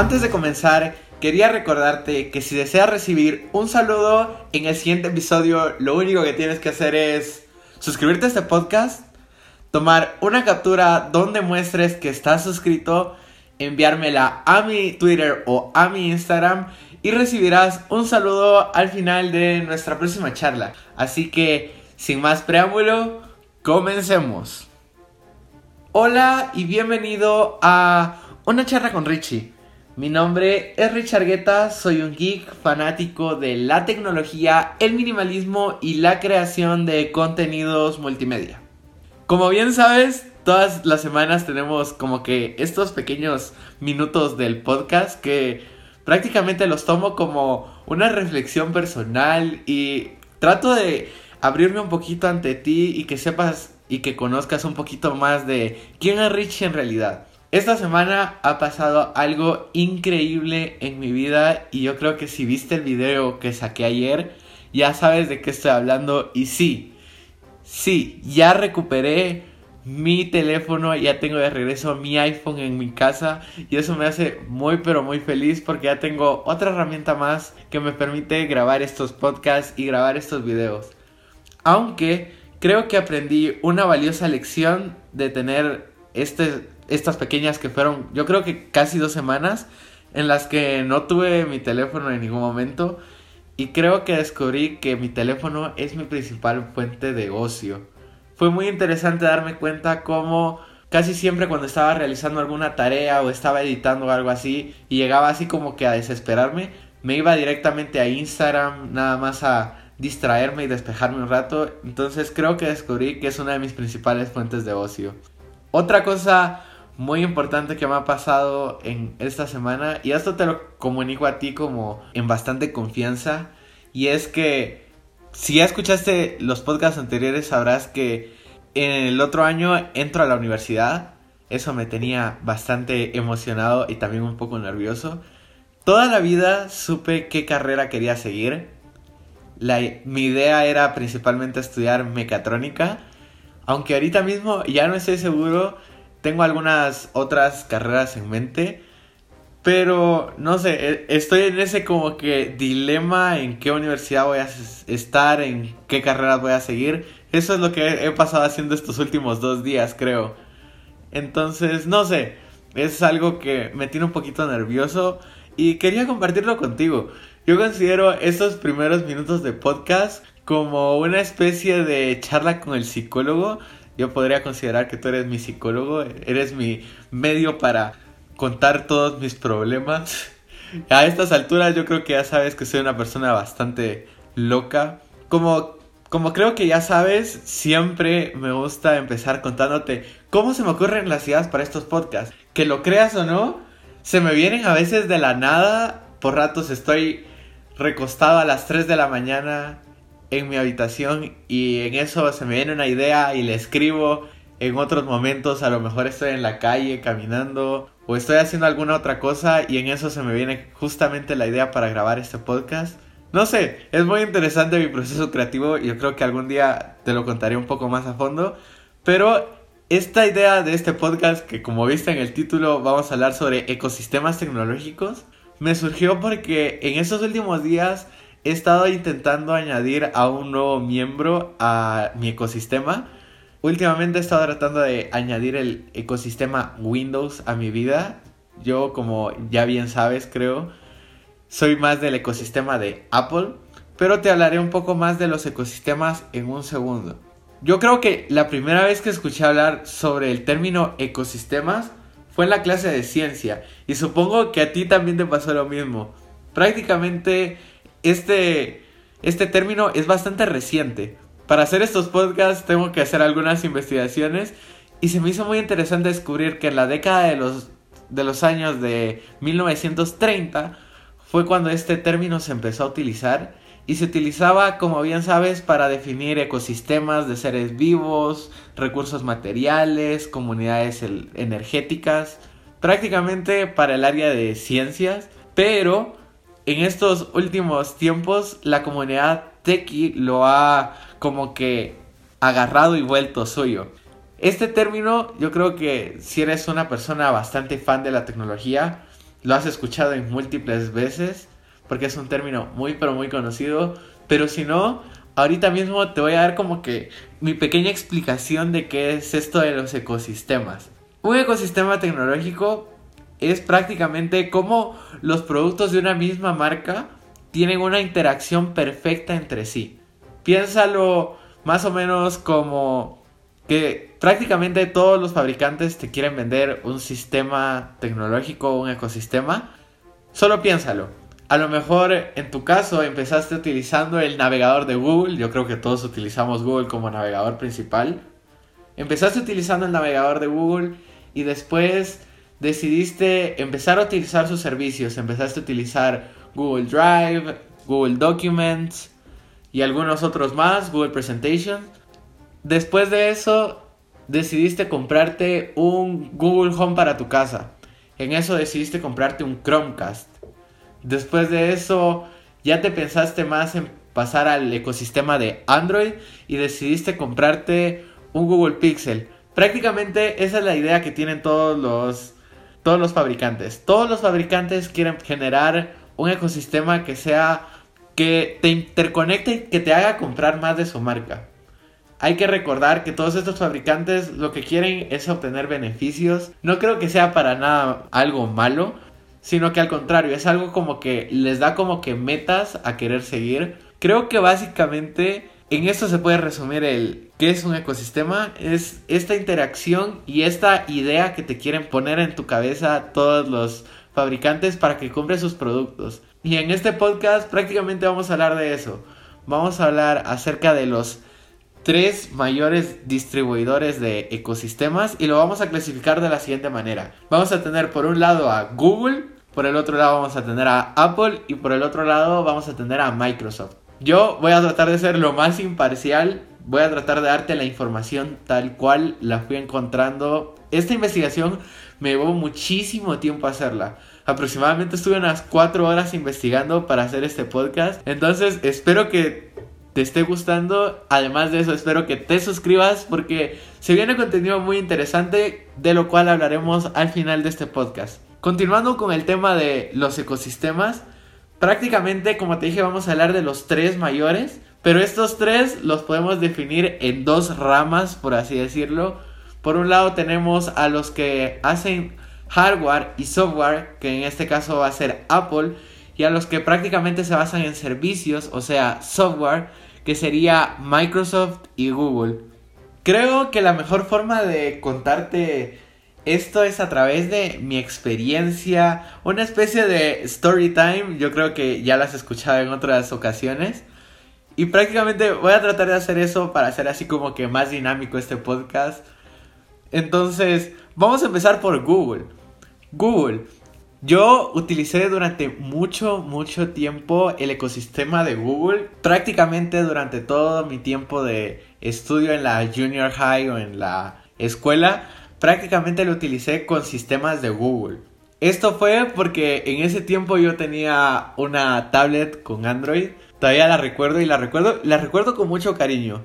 Antes de comenzar, quería recordarte que si deseas recibir un saludo en el siguiente episodio, lo único que tienes que hacer es suscribirte a este podcast, tomar una captura donde muestres que estás suscrito, enviármela a mi Twitter o a mi Instagram y recibirás un saludo al final de nuestra próxima charla. Así que, sin más preámbulo, comencemos. Hola y bienvenido a una charla con Richie. Mi nombre es Richard Guetta, soy un geek fanático de la tecnología, el minimalismo y la creación de contenidos multimedia. Como bien sabes, todas las semanas tenemos como que estos pequeños minutos del podcast que prácticamente los tomo como una reflexión personal y trato de abrirme un poquito ante ti y que sepas y que conozcas un poquito más de quién es Richie en realidad. Esta semana ha pasado algo increíble en mi vida y yo creo que si viste el video que saqué ayer, ya sabes de qué estoy hablando y sí, sí, ya recuperé mi teléfono, ya tengo de regreso mi iPhone en mi casa y eso me hace muy pero muy feliz porque ya tengo otra herramienta más que me permite grabar estos podcasts y grabar estos videos. Aunque creo que aprendí una valiosa lección de tener este estas pequeñas que fueron, yo creo que casi dos semanas en las que no tuve mi teléfono en ningún momento y creo que descubrí que mi teléfono es mi principal fuente de ocio. Fue muy interesante darme cuenta cómo casi siempre cuando estaba realizando alguna tarea o estaba editando algo así y llegaba así como que a desesperarme, me iba directamente a Instagram nada más a distraerme y despejarme un rato. Entonces creo que descubrí que es una de mis principales fuentes de ocio. Otra cosa muy importante que me ha pasado en esta semana y esto te lo comunico a ti como en bastante confianza y es que si ya escuchaste los podcasts anteriores sabrás que en el otro año entro a la universidad. Eso me tenía bastante emocionado y también un poco nervioso. Toda la vida supe qué carrera quería seguir. La, mi idea era principalmente estudiar mecatrónica. Aunque ahorita mismo ya no estoy seguro tengo algunas otras carreras en mente. Pero no sé, e, estoy en ese como que dilema en qué universidad voy a estar, en qué carreras voy a seguir. Eso es lo que he pasado haciendo estos últimos dos días, creo. Entonces, no sé, es algo que me tiene un poquito nervioso y quería compartirlo contigo. Yo considero estos primeros minutos de podcast como una especie de charla con el psicólogo yo podría considerar que tú eres mi psicólogo, eres mi medio para contar todos mis problemas. A estas alturas yo creo que ya sabes que soy una persona bastante loca. Como, como creo que ya sabes, siempre me gusta empezar contándote cómo se me ocurren las ideas para estos podcasts. Que lo creas o no, se me vienen a veces de la nada. Por ratos estoy recostado a las 3 de la mañana en mi habitación y en eso se me viene una idea y le escribo. En otros momentos a lo mejor estoy en la calle caminando o estoy haciendo alguna otra cosa y en eso se me viene justamente la idea para grabar este podcast. No sé, es muy interesante mi proceso creativo y yo creo que algún día te lo contaré un poco más a fondo. Pero esta idea de este podcast, que como viste en el título vamos a hablar sobre ecosistemas tecnológicos, me surgió porque en estos últimos días he estado intentando añadir a un nuevo miembro a mi ecosistema. Últimamente he estado tratando de añadir el ecosistema Windows a mi vida. Yo, como ya bien sabes, creo, soy más del ecosistema de Apple. Pero te hablaré un poco más de los ecosistemas en un segundo. Yo creo que la primera vez que escuché hablar sobre el término ecosistemas fue en la clase de ciencia. Y supongo que a ti también te pasó lo mismo. Prácticamente este, este término es bastante reciente. Para hacer estos podcasts tengo que hacer algunas investigaciones y se me hizo muy interesante descubrir que en la década de los, de los años de 1930 fue cuando este término se empezó a utilizar y se utilizaba, como bien sabes, para definir ecosistemas de seres vivos, recursos materiales, comunidades energéticas, prácticamente para el área de ciencias, pero en estos últimos tiempos la comunidad tequi lo ha como que agarrado y vuelto suyo. Este término yo creo que si eres una persona bastante fan de la tecnología, lo has escuchado en múltiples veces, porque es un término muy pero muy conocido, pero si no, ahorita mismo te voy a dar como que mi pequeña explicación de qué es esto de los ecosistemas. Un ecosistema tecnológico es prácticamente como los productos de una misma marca tienen una interacción perfecta entre sí. Piénsalo más o menos como que prácticamente todos los fabricantes te quieren vender un sistema tecnológico, un ecosistema. Solo piénsalo. A lo mejor en tu caso empezaste utilizando el navegador de Google. Yo creo que todos utilizamos Google como navegador principal. Empezaste utilizando el navegador de Google y después decidiste empezar a utilizar sus servicios. Empezaste a utilizar Google Drive, Google Documents y algunos otros más, Google Presentation. Después de eso, decidiste comprarte un Google Home para tu casa. En eso decidiste comprarte un Chromecast. Después de eso, ya te pensaste más en pasar al ecosistema de Android y decidiste comprarte un Google Pixel. Prácticamente esa es la idea que tienen todos los todos los fabricantes. Todos los fabricantes quieren generar un ecosistema que sea que te interconecte que te haga comprar más de su marca. Hay que recordar que todos estos fabricantes lo que quieren es obtener beneficios. No creo que sea para nada algo malo, sino que al contrario, es algo como que les da como que metas a querer seguir. Creo que básicamente en esto se puede resumir el qué es un ecosistema, es esta interacción y esta idea que te quieren poner en tu cabeza todos los fabricantes para que compres sus productos. Y en este podcast prácticamente vamos a hablar de eso. Vamos a hablar acerca de los tres mayores distribuidores de ecosistemas y lo vamos a clasificar de la siguiente manera. Vamos a tener por un lado a Google, por el otro lado vamos a tener a Apple y por el otro lado vamos a tener a Microsoft. Yo voy a tratar de ser lo más imparcial, voy a tratar de darte la información tal cual la fui encontrando. Esta investigación me llevó muchísimo tiempo hacerla. Aproximadamente estuve unas 4 horas investigando para hacer este podcast. Entonces espero que te esté gustando. Además de eso, espero que te suscribas porque se viene contenido muy interesante de lo cual hablaremos al final de este podcast. Continuando con el tema de los ecosistemas, Prácticamente, como te dije, vamos a hablar de los tres mayores, pero estos tres los podemos definir en dos ramas, por así decirlo. Por un lado tenemos a los que hacen hardware y software, que en este caso va a ser Apple, y a los que prácticamente se basan en servicios, o sea, software, que sería Microsoft y Google. Creo que la mejor forma de contarte esto es a través de mi experiencia, una especie de story time, yo creo que ya las he escuchado en otras ocasiones. Y prácticamente voy a tratar de hacer eso para hacer así como que más dinámico este podcast. Entonces, vamos a empezar por Google. Google. Yo utilicé durante mucho, mucho tiempo el ecosistema de Google. Prácticamente durante todo mi tiempo de estudio en la junior high o en la escuela prácticamente lo utilicé con sistemas de Google. Esto fue porque en ese tiempo yo tenía una tablet con Android. Todavía la recuerdo y la recuerdo, la recuerdo con mucho cariño.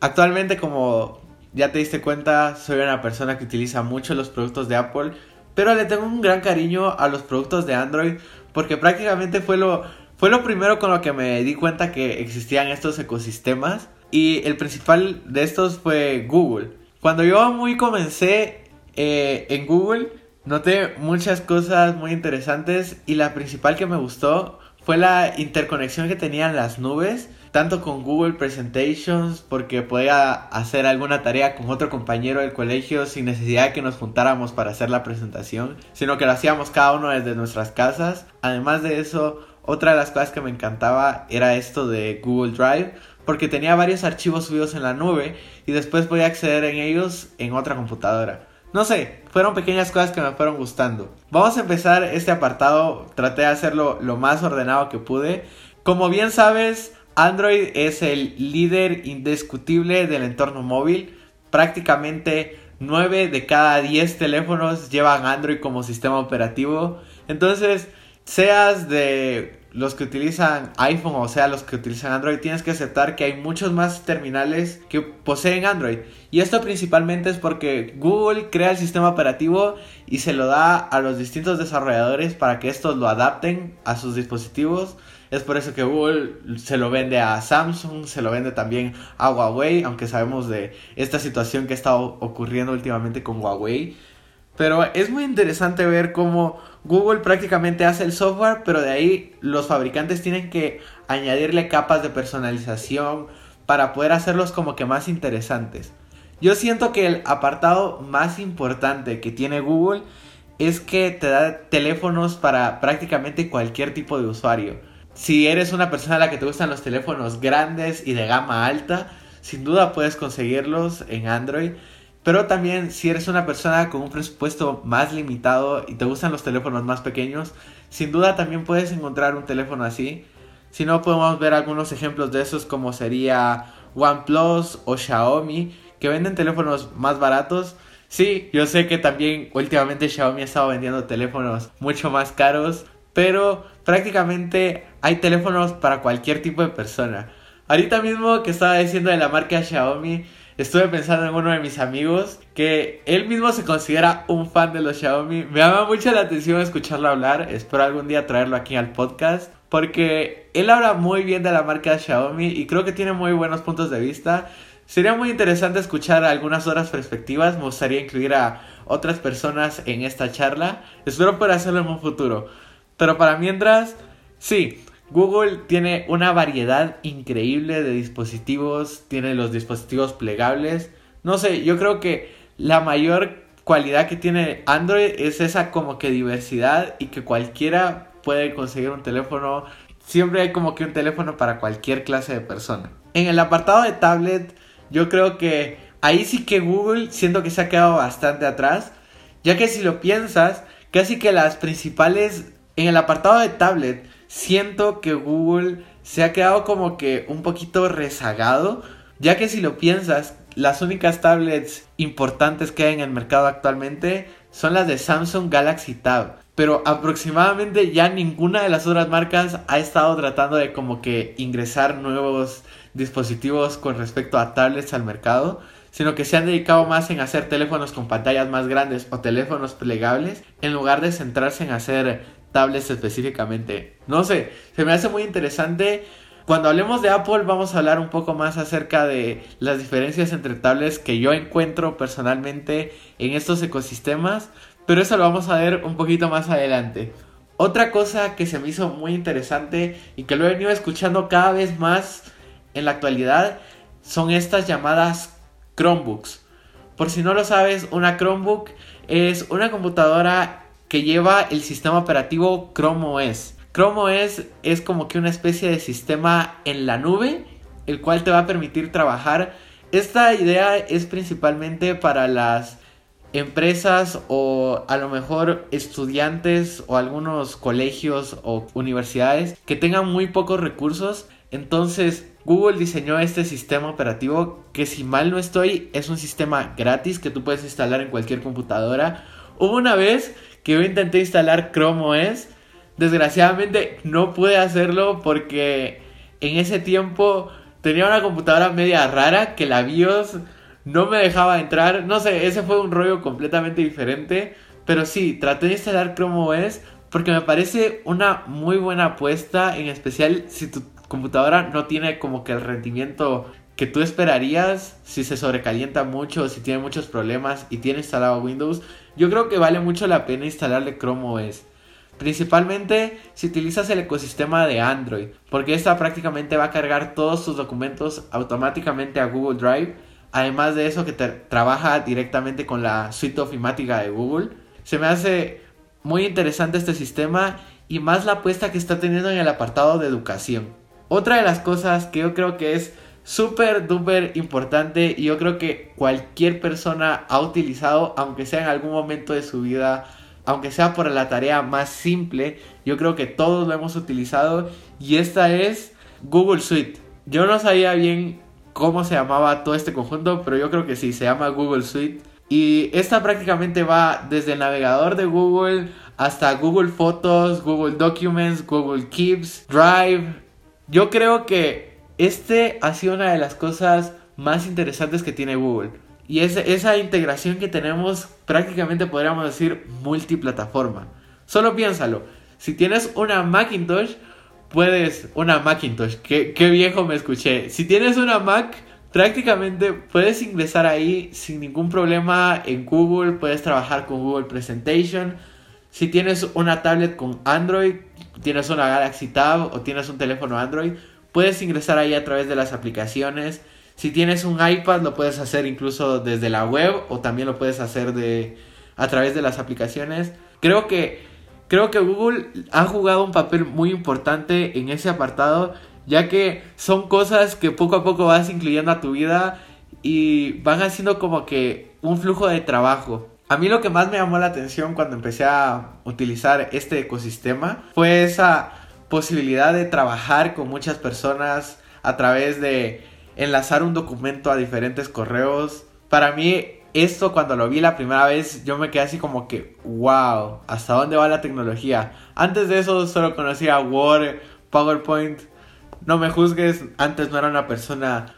Actualmente, como ya te diste cuenta, soy una persona que utiliza mucho los productos de Apple, pero le tengo un gran cariño a los productos de Android porque prácticamente fue lo, fue lo primero con lo que me di cuenta que existían estos ecosistemas y el principal de estos fue Google. Cuando yo muy comencé eh, en Google, noté muchas cosas muy interesantes y la principal que me gustó fue la interconexión que tenían las nubes, tanto con Google Presentations, porque podía hacer alguna tarea con otro compañero del colegio sin necesidad de que nos juntáramos para hacer la presentación, sino que lo hacíamos cada uno desde nuestras casas. Además de eso, otra de las cosas que me encantaba era esto de Google Drive, porque tenía varios archivos subidos en la nube y después podía acceder en ellos en otra computadora. No sé, fueron pequeñas cosas que me fueron gustando. Vamos a empezar este apartado, traté de hacerlo lo más ordenado que pude. Como bien sabes, Android es el líder indiscutible del entorno móvil. Prácticamente 9 de cada 10 teléfonos llevan Android como sistema operativo. Entonces, seas de los que utilizan iPhone, o sea, los que utilizan Android, tienes que aceptar que hay muchos más terminales que poseen Android. Y esto principalmente es porque Google crea el sistema operativo y se lo da a los distintos desarrolladores para que estos lo adapten a sus dispositivos. Es por eso que Google se lo vende a Samsung, se lo vende también a Huawei, aunque sabemos de esta situación que estado ocurriendo últimamente con Huawei. Pero es muy interesante ver cómo Google prácticamente hace el software, pero de ahí los fabricantes tienen que añadirle capas de personalización para poder hacerlos como que más interesantes. Yo siento que el apartado más importante que tiene Google es que te da teléfonos para prácticamente cualquier tipo de usuario. Si eres una persona a la que te gustan los teléfonos grandes y de gama alta, sin duda puedes conseguirlos en Android. Pero también si eres una persona con un presupuesto más limitado y te gustan los teléfonos más pequeños, sin duda también puedes encontrar un teléfono así. Si no, podemos ver algunos ejemplos de esos como sería OnePlus o Xiaomi, que venden teléfonos más baratos. Sí, yo sé que también últimamente Xiaomi ha estado vendiendo teléfonos mucho más caros, pero prácticamente hay teléfonos para cualquier tipo de persona. Ahorita mismo que estaba diciendo de la marca Xiaomi, estuve pensando en uno de mis amigos que él mismo se considera un fan de los Xiaomi. Me llama mucho la atención escucharlo hablar. Espero algún día traerlo aquí al podcast. Porque él habla muy bien de la marca Xiaomi y creo que tiene muy buenos puntos de vista. Sería muy interesante escuchar algunas otras perspectivas. Me gustaría incluir a otras personas en esta charla. Espero poder hacerlo en un futuro. Pero para mientras, sí, Google tiene una variedad increíble de dispositivos, tiene los dispositivos plegables. No sé, yo creo que la mayor cualidad que tiene Android es esa como que diversidad y que cualquiera puede conseguir un teléfono. Siempre hay como que un teléfono para cualquier clase de persona. En el apartado de tablet, yo creo que ahí sí que Google siento que se ha quedado bastante atrás, ya que si lo piensas, casi que las principales en el apartado de tablet siento que Google se ha quedado como que un poquito rezagado, ya que si lo piensas, las únicas tablets importantes que hay en el mercado actualmente son las de Samsung Galaxy Tab. Pero aproximadamente ya ninguna de las otras marcas ha estado tratando de como que ingresar nuevos dispositivos con respecto a tablets al mercado, sino que se han dedicado más en hacer teléfonos con pantallas más grandes o teléfonos plegables en lugar de centrarse en hacer tablets específicamente. No sé, se me hace muy interesante. Cuando hablemos de Apple vamos a hablar un poco más acerca de las diferencias entre tablets que yo encuentro personalmente en estos ecosistemas, pero eso lo vamos a ver un poquito más adelante. Otra cosa que se me hizo muy interesante y que lo he venido escuchando cada vez más en la actualidad son estas llamadas Chromebooks. Por si no lo sabes, una Chromebook es una computadora que lleva el sistema operativo Chrome OS. Chrome OS es como que una especie de sistema en la nube, el cual te va a permitir trabajar. Esta idea es principalmente para las empresas o a lo mejor estudiantes o algunos colegios o universidades que tengan muy pocos recursos. Entonces Google diseñó este sistema operativo que si mal no estoy es un sistema gratis que tú puedes instalar en cualquier computadora. Hubo una vez que yo intenté instalar Chrome OS. Desgraciadamente no pude hacerlo porque en ese tiempo tenía una computadora media rara que la BIOS no me dejaba entrar. No sé, ese fue un rollo completamente diferente. Pero sí, traté de instalar Chrome OS porque me parece una muy buena apuesta, en especial si tu computadora no tiene como que el rendimiento que tú esperarías si se sobrecalienta mucho si tiene muchos problemas y tiene instalado Windows, yo creo que vale mucho la pena instalarle Chrome OS. Principalmente si utilizas el ecosistema de Android, porque esta prácticamente va a cargar todos tus documentos automáticamente a Google Drive. Además de eso que te trabaja directamente con la suite ofimática de Google. Se me hace muy interesante este sistema y más la apuesta que está teniendo en el apartado de educación. Otra de las cosas que yo creo que es súper duper importante y yo creo que cualquier persona ha utilizado, aunque sea en algún momento de su vida, aunque sea por la tarea más simple, yo creo que todos lo hemos utilizado y esta es Google Suite. Yo no sabía bien cómo se llamaba todo este conjunto, pero yo creo que sí, se llama Google Suite. Y esta prácticamente va desde el navegador de Google hasta Google Fotos, Google Documents, Google Keeps, Drive. Yo creo que este ha sido una de las cosas más interesantes que tiene Google. Y es esa integración que tenemos prácticamente podríamos decir multiplataforma. Solo piénsalo. Si tienes una Macintosh, puedes... Una Macintosh, qué, qué viejo me escuché. Si tienes una Mac, prácticamente puedes ingresar ahí sin ningún problema en Google, puedes trabajar con Google Presentation. Si tienes una tablet con Android, tienes una Galaxy Tab o tienes un teléfono Android, puedes ingresar ahí a través de las aplicaciones. Si tienes un iPad, lo puedes hacer incluso desde la web o también lo puedes hacer de a través de las aplicaciones. Creo que creo que Google ha jugado un papel muy importante en ese apartado ya que son cosas que poco a poco vas incluyendo a tu vida y van haciendo como que un flujo de trabajo. A mí lo que más me llamó la atención cuando empecé a utilizar este ecosistema fue esa posibilidad de trabajar con muchas personas a través de enlazar un documento a diferentes correos. Para mí esto cuando lo vi la primera vez yo me quedé así como que wow, ¿hasta dónde va la tecnología? Antes de eso solo conocía Word, PowerPoint no me juzgues, antes no era una persona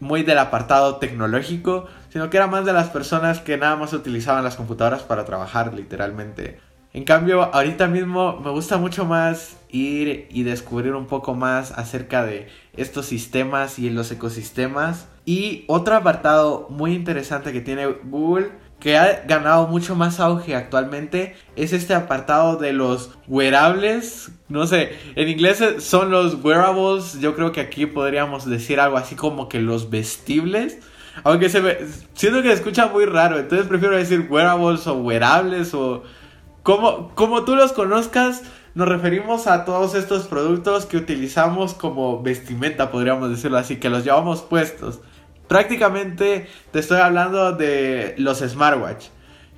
muy del apartado tecnológico, sino que era más de las personas que nada más utilizaban las computadoras para trabajar literalmente. En cambio, ahorita mismo me gusta mucho más ir y descubrir un poco más acerca de estos sistemas y los ecosistemas. Y otro apartado muy interesante que tiene Google que ha ganado mucho más auge actualmente es este apartado de los wearables. No sé, en inglés son los wearables. Yo creo que aquí podríamos decir algo así como que los vestibles. Aunque se me, siento que se escucha muy raro, entonces prefiero decir wearables o wearables o como, como tú los conozcas. Nos referimos a todos estos productos que utilizamos como vestimenta, podríamos decirlo así, que los llevamos puestos. Prácticamente te estoy hablando de los smartwatch.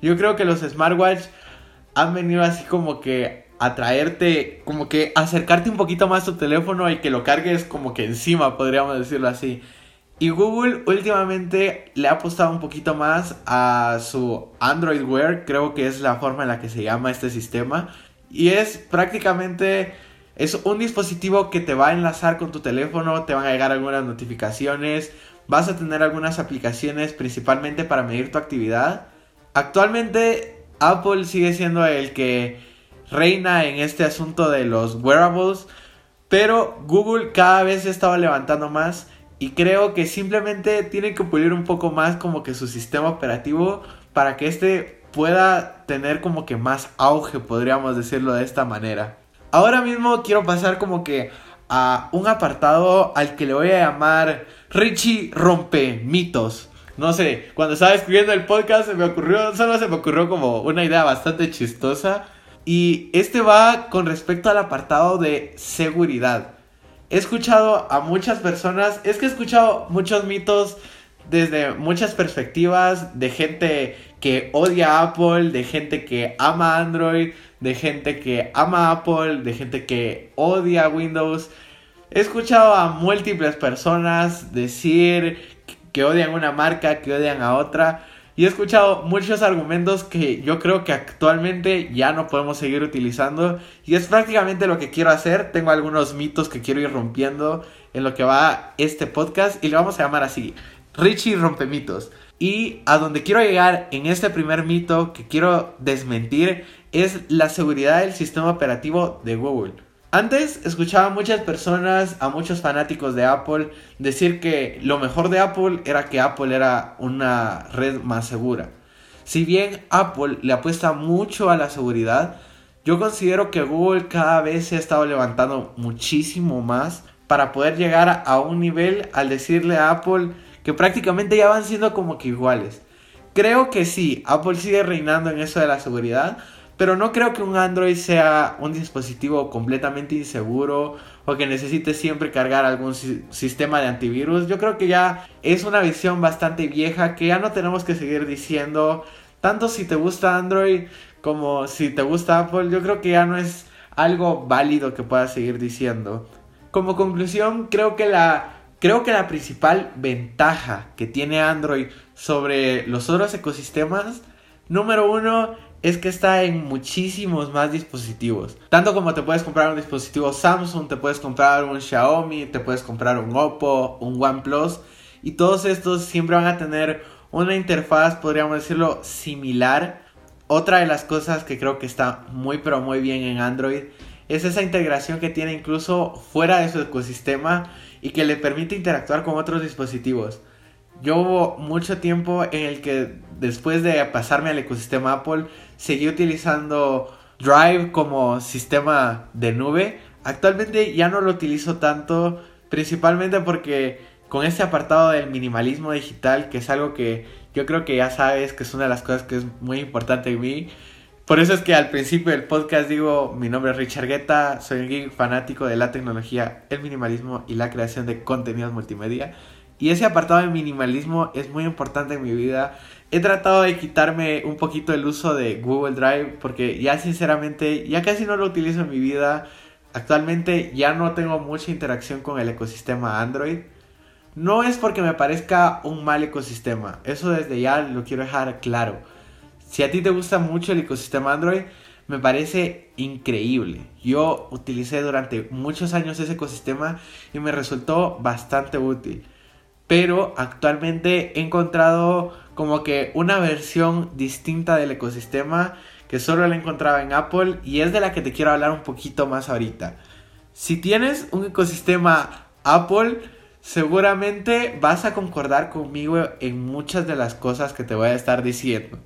Yo creo que los smartwatch han venido así como que a traerte, como que acercarte un poquito más a tu teléfono y que lo cargues como que encima, podríamos decirlo así. Y Google últimamente le ha apostado un poquito más a su Android Wear, creo que es la forma en la que se llama este sistema. Y es prácticamente, es un dispositivo que te va a enlazar con tu teléfono, te van a llegar algunas notificaciones, vas a tener algunas aplicaciones principalmente para medir tu actividad. Actualmente Apple sigue siendo el que reina en este asunto de los wearables, pero Google cada vez se estaba levantando más y creo que simplemente tienen que pulir un poco más como que su sistema operativo para que este pueda tener como que más auge, podríamos decirlo de esta manera. Ahora mismo quiero pasar como que a un apartado al que le voy a llamar Richie rompe mitos. No sé, cuando estaba escribiendo el podcast se me ocurrió, solo se me ocurrió como una idea bastante chistosa. Y este va con respecto al apartado de seguridad. He escuchado a muchas personas, es que he escuchado muchos mitos desde muchas perspectivas de gente que odia Apple, de gente que ama Android, de gente que ama Apple, de gente que odia Windows. He escuchado a múltiples personas decir que odian una marca, que odian a otra. Y he escuchado muchos argumentos que yo creo que actualmente ya no podemos seguir utilizando. Y es prácticamente lo que quiero hacer. Tengo algunos mitos que quiero ir rompiendo en lo que va este podcast. Y lo vamos a llamar así. Richie rompe mitos. Y a donde quiero llegar en este primer mito que quiero desmentir es la seguridad del sistema operativo de Google. Antes escuchaba a muchas personas, a muchos fanáticos de Apple, decir que lo mejor de Apple era que Apple era una red más segura. Si bien Apple le apuesta mucho a la seguridad, yo considero que Google cada vez se ha estado levantando muchísimo más para poder llegar a un nivel al decirle a Apple que prácticamente ya van siendo como que iguales. Creo que sí, Apple sigue reinando en eso de la seguridad, pero no creo que un Android sea un dispositivo completamente inseguro o que necesite siempre cargar algún sistema de antivirus. Yo creo que ya es una visión bastante vieja que ya no tenemos que seguir diciendo, tanto si te gusta Android como si te gusta Apple, yo creo que ya no es algo válido que puedas seguir diciendo. Como conclusión, creo que la Creo que la principal ventaja que tiene Android sobre los otros ecosistemas, número uno, es que está en muchísimos más dispositivos. Tanto como te puedes comprar un dispositivo Samsung, te puedes comprar un Xiaomi, te puedes comprar un Oppo, un OnePlus. Y todos estos siempre van a tener una interfaz, podríamos decirlo, similar. Otra de las cosas que creo que está muy pero muy bien en Android es esa integración que tiene incluso fuera de su ecosistema y que le permite interactuar con otros dispositivos. Yo hubo mucho tiempo en el que después de pasarme al ecosistema Apple, seguí utilizando Drive como sistema de nube. Actualmente ya no lo utilizo tanto, principalmente porque con este apartado del minimalismo digital, que es algo que yo creo que ya sabes que es una de las cosas que es muy importante en mí. Por eso es que al principio del podcast digo, mi nombre es Richard Guetta, soy un fanático de la tecnología, el minimalismo y la creación de contenidos multimedia. Y ese apartado de minimalismo es muy importante en mi vida. He tratado de quitarme un poquito el uso de Google Drive porque ya sinceramente ya casi no lo utilizo en mi vida. Actualmente ya no tengo mucha interacción con el ecosistema Android. No es porque me parezca un mal ecosistema, eso desde ya lo quiero dejar claro. Si a ti te gusta mucho el ecosistema Android, me parece increíble. Yo utilicé durante muchos años ese ecosistema y me resultó bastante útil pero actualmente he encontrado como que una versión distinta del ecosistema que solo la encontraba en Apple y es de la que te quiero hablar un poquito más ahorita. Si tienes un ecosistema Apple, seguramente vas a concordar conmigo en muchas de las cosas que te voy a estar diciendo.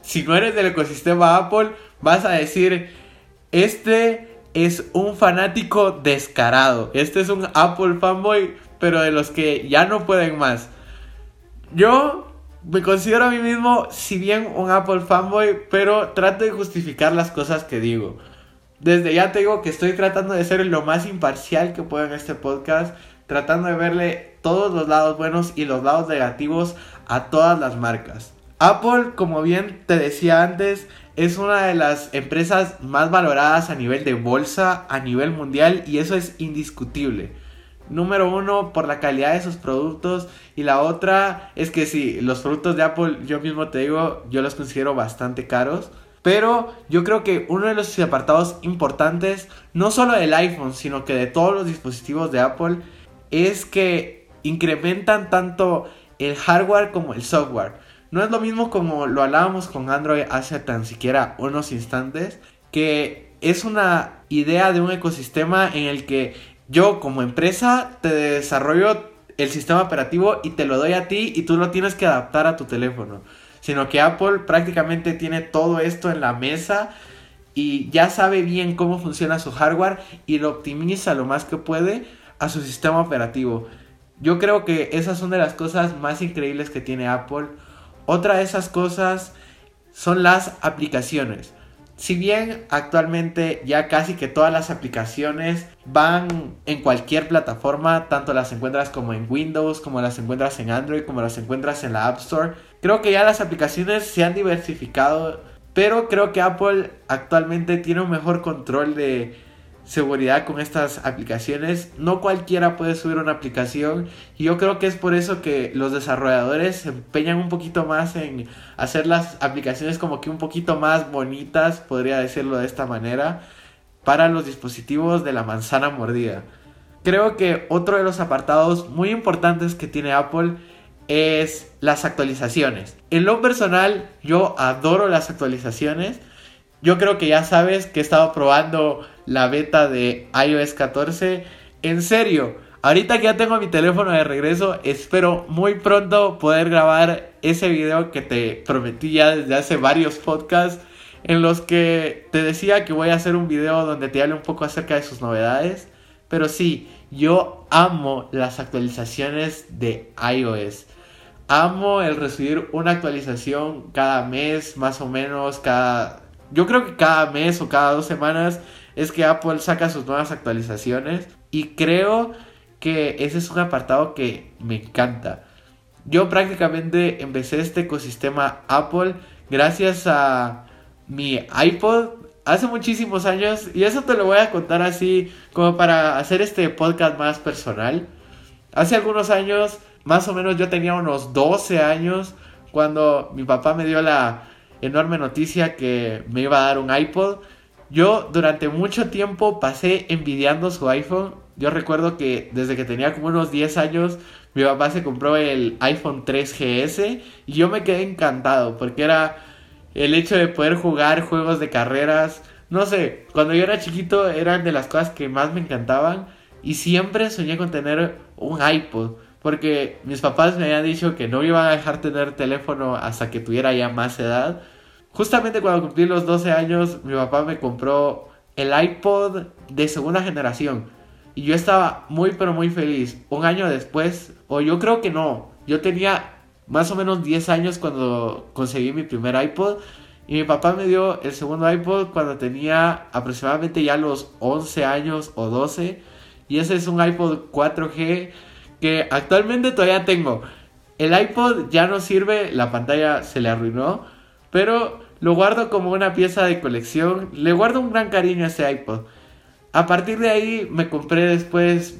Si no eres del ecosistema Apple, vas a decir, este es un fanático descarado, este es un Apple fanboy pero de los que ya no pueden más. Yo me considero a mí mismo, si bien un Apple fanboy, pero trato de justificar las cosas que digo. Desde ya te digo que estoy tratando de ser lo más imparcial que puedo en este podcast, tratando de verle todos los lados buenos y los lados negativos a todas las marcas. Apple, como bien te decía antes, es una de las empresas más valoradas a nivel de bolsa, a nivel mundial, y eso es indiscutible. Número uno, por la calidad de sus productos. Y la otra es que sí, los productos de Apple, yo mismo te digo, yo los considero bastante caros. Pero yo creo que uno de los apartados importantes, no solo del iPhone, sino que de todos los dispositivos de Apple, es que incrementan tanto el hardware como el software. No es lo mismo como lo hablábamos con Android hace tan siquiera unos instantes, que es una idea de un ecosistema en el que yo como empresa te desarrollo el sistema operativo y te lo doy a ti y tú lo tienes que adaptar a tu teléfono. Sino que Apple prácticamente tiene todo esto en la mesa y ya sabe bien cómo funciona su hardware y lo optimiza lo más que puede a su sistema operativo. Yo creo que esas son de las cosas más increíbles que tiene Apple. Otra de esas cosas son las aplicaciones. Si bien actualmente ya casi que todas las aplicaciones van en cualquier plataforma, tanto las encuentras como en Windows, como las encuentras en Android, como las encuentras en la App Store, creo que ya las aplicaciones se han diversificado, pero creo que Apple actualmente tiene un mejor control de, seguridad con estas aplicaciones. No cualquiera puede subir una aplicación y yo creo que es por eso que los desarrolladores se empeñan un poquito más en hacer las aplicaciones como que un poquito más bonitas, podría decirlo de esta manera, para los dispositivos de la manzana mordida. Creo que otro de los apartados muy importantes que tiene Apple es las actualizaciones. En lo personal, yo adoro las actualizaciones yo creo que ya sabes que he estado probando la beta de iOS 14. En serio, ahorita que ya tengo mi teléfono de regreso, espero muy pronto poder grabar ese video que te prometí ya desde hace varios podcasts. En los que te decía que voy a hacer un video donde te hable un poco acerca de sus novedades. Pero sí, yo amo las actualizaciones de iOS. Amo el recibir una actualización cada mes, más o menos, cada yo creo que cada mes o cada dos semanas es que Apple saca sus nuevas actualizaciones y creo que ese es un apartado que me encanta. Yo prácticamente empecé este ecosistema Apple gracias a mi iPod hace muchísimos años y eso te lo voy a contar así como para hacer este podcast más personal. Hace algunos años, más o menos yo tenía unos 12 años cuando mi papá me dio la enorme noticia que me iba a dar un iPod. Yo durante mucho tiempo pasé envidiando su iPhone. Yo recuerdo que desde que tenía como unos 10 años, mi papá se compró el iPhone 3GS y yo me quedé encantado porque era el hecho de poder jugar juegos de carreras. No sé, cuando yo era chiquito eran de las cosas que más me encantaban y siempre soñé con tener un iPod. Porque mis papás me habían dicho que no iban a dejar tener teléfono hasta que tuviera ya más edad. Justamente cuando cumplí los 12 años, mi papá me compró el iPod de segunda generación. Y yo estaba muy pero muy feliz. Un año después, o yo creo que no, yo tenía más o menos 10 años cuando conseguí mi primer iPod. Y mi papá me dio el segundo iPod cuando tenía aproximadamente ya los 11 años o 12. Y ese es un iPod 4G que actualmente todavía tengo. El iPod ya no sirve, la pantalla se le arruinó, pero lo guardo como una pieza de colección. Le guardo un gran cariño a ese iPod. A partir de ahí me compré después,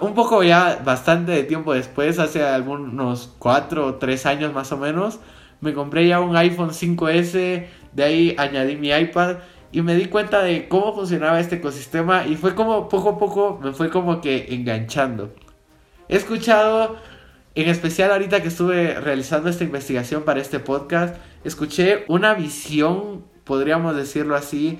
un poco ya bastante de tiempo después, hace algunos 4 o 3 años más o menos, me compré ya un iPhone 5S, de ahí añadí mi iPad y me di cuenta de cómo funcionaba este ecosistema y fue como poco a poco me fue como que enganchando. He escuchado, en especial ahorita que estuve realizando esta investigación para este podcast, escuché una visión, podríamos decirlo así,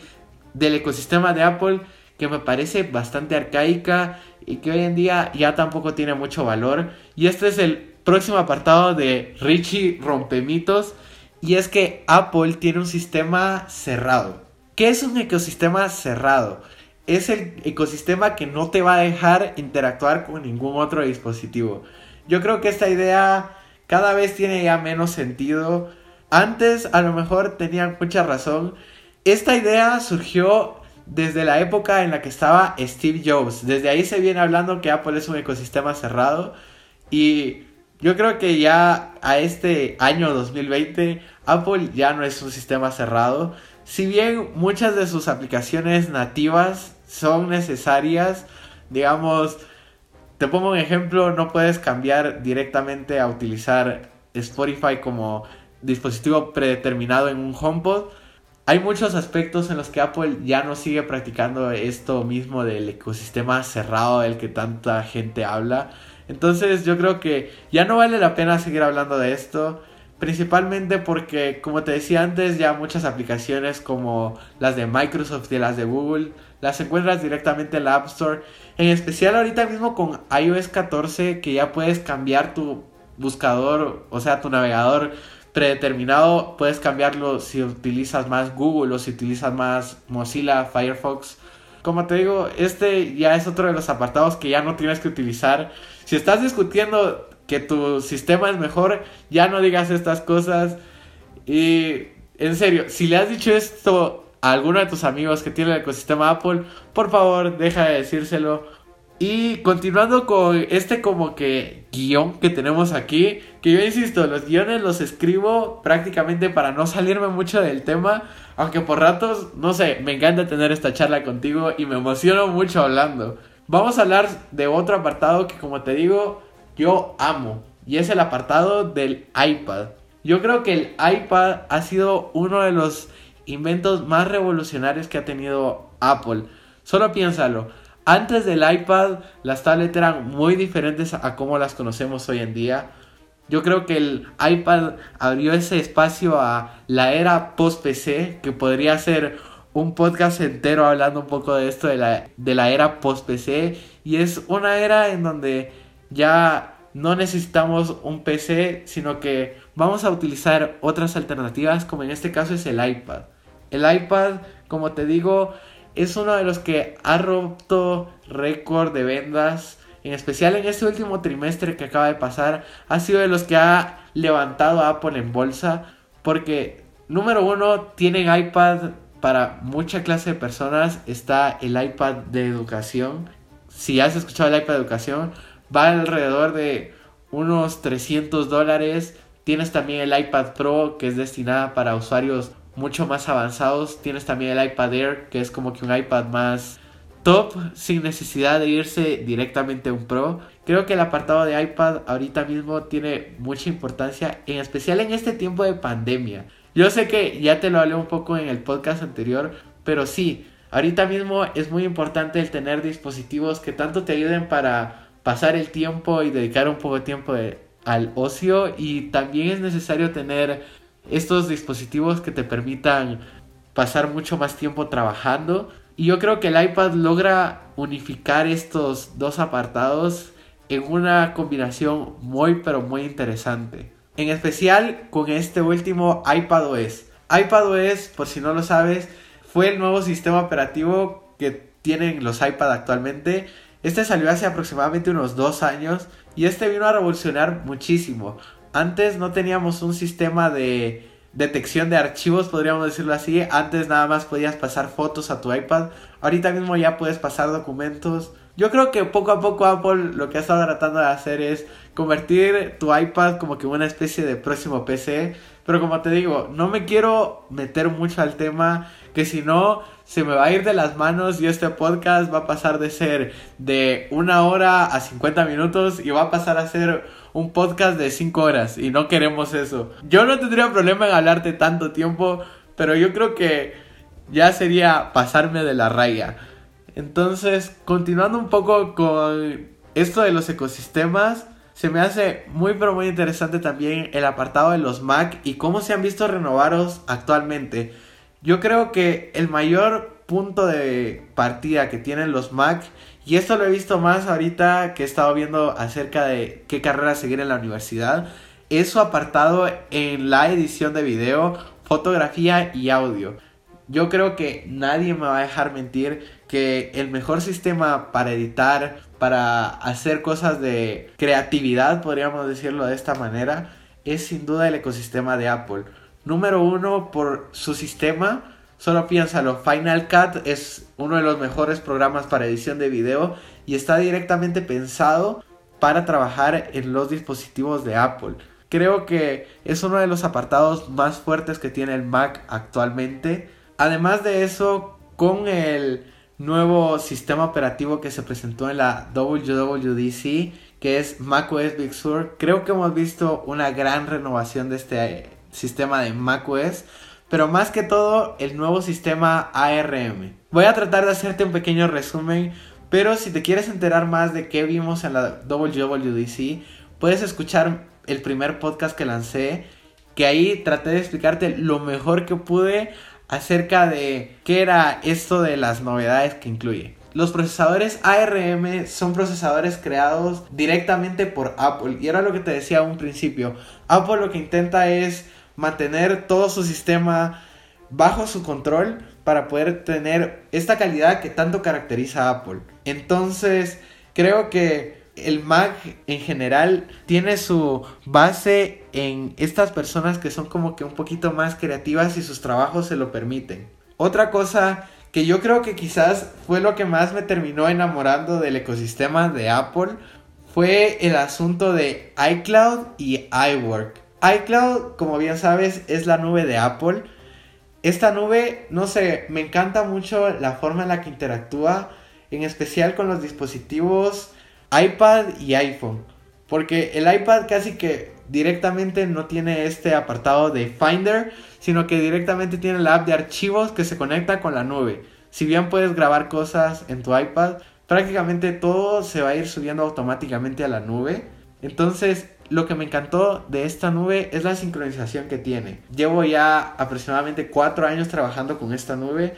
del ecosistema de Apple que me parece bastante arcaica y que hoy en día ya tampoco tiene mucho valor. Y este es el próximo apartado de Richie Rompemitos. Y es que Apple tiene un sistema cerrado. ¿Qué es un ecosistema cerrado? es el ecosistema que no te va a dejar interactuar con ningún otro dispositivo. Yo creo que esta idea cada vez tiene ya menos sentido. Antes a lo mejor tenían mucha razón. Esta idea surgió desde la época en la que estaba Steve Jobs. Desde ahí se viene hablando que Apple es un ecosistema cerrado. Y yo creo que ya a este año 2020 Apple ya no es un sistema cerrado si bien muchas de sus aplicaciones nativas son necesarias, digamos, te pongo un ejemplo, no puedes cambiar directamente a utilizar Spotify como dispositivo predeterminado en un HomePod. Hay muchos aspectos en los que Apple ya no sigue practicando esto mismo del ecosistema cerrado del que tanta gente habla. Entonces yo creo que ya no vale la pena seguir hablando de esto. Principalmente porque, como te decía antes, ya muchas aplicaciones como las de Microsoft y las de Google las encuentras directamente en la App Store. En especial ahorita mismo con iOS 14 que ya puedes cambiar tu buscador, o sea, tu navegador predeterminado. Puedes cambiarlo si utilizas más Google o si utilizas más Mozilla, Firefox. Como te digo, este ya es otro de los apartados que ya no tienes que utilizar. Si estás discutiendo que tu sistema es mejor, ya no digas estas cosas. Y en serio, si le has dicho esto a alguno de tus amigos que tiene el ecosistema Apple, por favor, deja de decírselo. Y continuando con este como que guion que tenemos aquí, que yo insisto, los guiones los escribo prácticamente para no salirme mucho del tema, aunque por ratos, no sé, me encanta tener esta charla contigo y me emociono mucho hablando. Vamos a hablar de otro apartado que como te digo, yo amo y es el apartado del iPad. Yo creo que el iPad ha sido uno de los inventos más revolucionarios que ha tenido Apple. Solo piénsalo. Antes del iPad, las tablets eran muy diferentes a como las conocemos hoy en día. Yo creo que el iPad abrió ese espacio a la era post-PC, que podría ser un podcast entero hablando un poco de esto de la, de la era post-PC. Y es una era en donde ya no necesitamos un PC, sino que vamos a utilizar otras alternativas, como en este caso es el iPad. El iPad, como te digo, es uno de los que ha roto récord de vendas, en especial en este último trimestre que acaba de pasar, ha sido de los que ha levantado a Apple en bolsa, porque número uno, tienen iPad para mucha clase de personas, está el iPad de educación. Si has escuchado el iPad de educación, va alrededor de unos 300 dólares. Tienes también el iPad Pro que es destinada para usuarios mucho más avanzados. Tienes también el iPad Air que es como que un iPad más top sin necesidad de irse directamente a un Pro. Creo que el apartado de iPad ahorita mismo tiene mucha importancia, en especial en este tiempo de pandemia. Yo sé que ya te lo hablé un poco en el podcast anterior, pero sí, ahorita mismo es muy importante el tener dispositivos que tanto te ayuden para pasar el tiempo y dedicar un poco de tiempo al ocio y también es necesario tener estos dispositivos que te permitan pasar mucho más tiempo trabajando y yo creo que el iPad logra unificar estos dos apartados en una combinación muy pero muy interesante. En especial con este último iPadOS. iPadOS, por si no lo sabes, fue el nuevo sistema operativo que tienen los iPad actualmente. Este salió hace aproximadamente unos dos años y este vino a revolucionar muchísimo. Antes no teníamos un sistema de detección de archivos, podríamos decirlo así. Antes nada más podías pasar fotos a tu iPad. Ahorita mismo ya puedes pasar documentos. Yo creo que poco a poco Apple lo que ha estado tratando de hacer es convertir tu iPad como que una especie de próximo PC. Pero como te digo, no me quiero meter mucho al tema, que si no se me va a ir de las manos y este podcast va a pasar de ser de una hora a 50 minutos y va a pasar a ser un podcast de 5 horas y no queremos eso. Yo no tendría problema en hablarte tanto tiempo, pero yo creo que ya sería pasarme de la raya. Entonces, continuando un poco con esto de los ecosistemas, se me hace muy pero muy interesante también el apartado de los Mac y cómo se han visto renovados actualmente. Yo creo que el mayor punto de partida que tienen los Mac y esto lo he visto más ahorita que he estado viendo acerca de qué carrera seguir en la universidad. Es su apartado en la edición de video, fotografía y audio. Yo creo que nadie me va a dejar mentir que el mejor sistema para editar, para hacer cosas de creatividad, podríamos decirlo de esta manera, es sin duda el ecosistema de Apple. Número uno por su sistema Solo piénsalo, Final Cut es uno de los mejores programas para edición de video y está directamente pensado para trabajar en los dispositivos de Apple. Creo que es uno de los apartados más fuertes que tiene el Mac actualmente. Además de eso, con el nuevo sistema operativo que se presentó en la WWDC, que es macOS Big Sur, creo que hemos visto una gran renovación de este sistema de macOS pero más que todo el nuevo sistema ARM. Voy a tratar de hacerte un pequeño resumen, pero si te quieres enterar más de qué vimos en la WWDC, puedes escuchar el primer podcast que lancé, que ahí traté de explicarte lo mejor que pude acerca de qué era esto de las novedades que incluye. Los procesadores ARM son procesadores creados directamente por Apple. Y era lo que te decía a un principio. Apple lo que intenta es mantener todo su sistema bajo su control para poder tener esta calidad que tanto caracteriza a Apple. Entonces, creo que el Mac en general tiene su base en estas personas que son como que un poquito más creativas y sus trabajos se lo permiten. Otra cosa que yo creo que quizás fue lo que más me terminó enamorando del ecosistema de Apple fue el asunto de iCloud y iWork iCloud, como bien sabes, es la nube de Apple. Esta nube, no sé, me encanta mucho la forma en la que interactúa, en especial con los dispositivos iPad y iPhone. Porque el iPad casi que directamente no tiene este apartado de Finder, sino que directamente tiene la app de archivos que se conecta con la nube. Si bien puedes grabar cosas en tu iPad, prácticamente todo se va a ir subiendo automáticamente a la nube. Entonces, lo que me encantó de esta nube es la sincronización que tiene. Llevo ya aproximadamente cuatro años trabajando con esta nube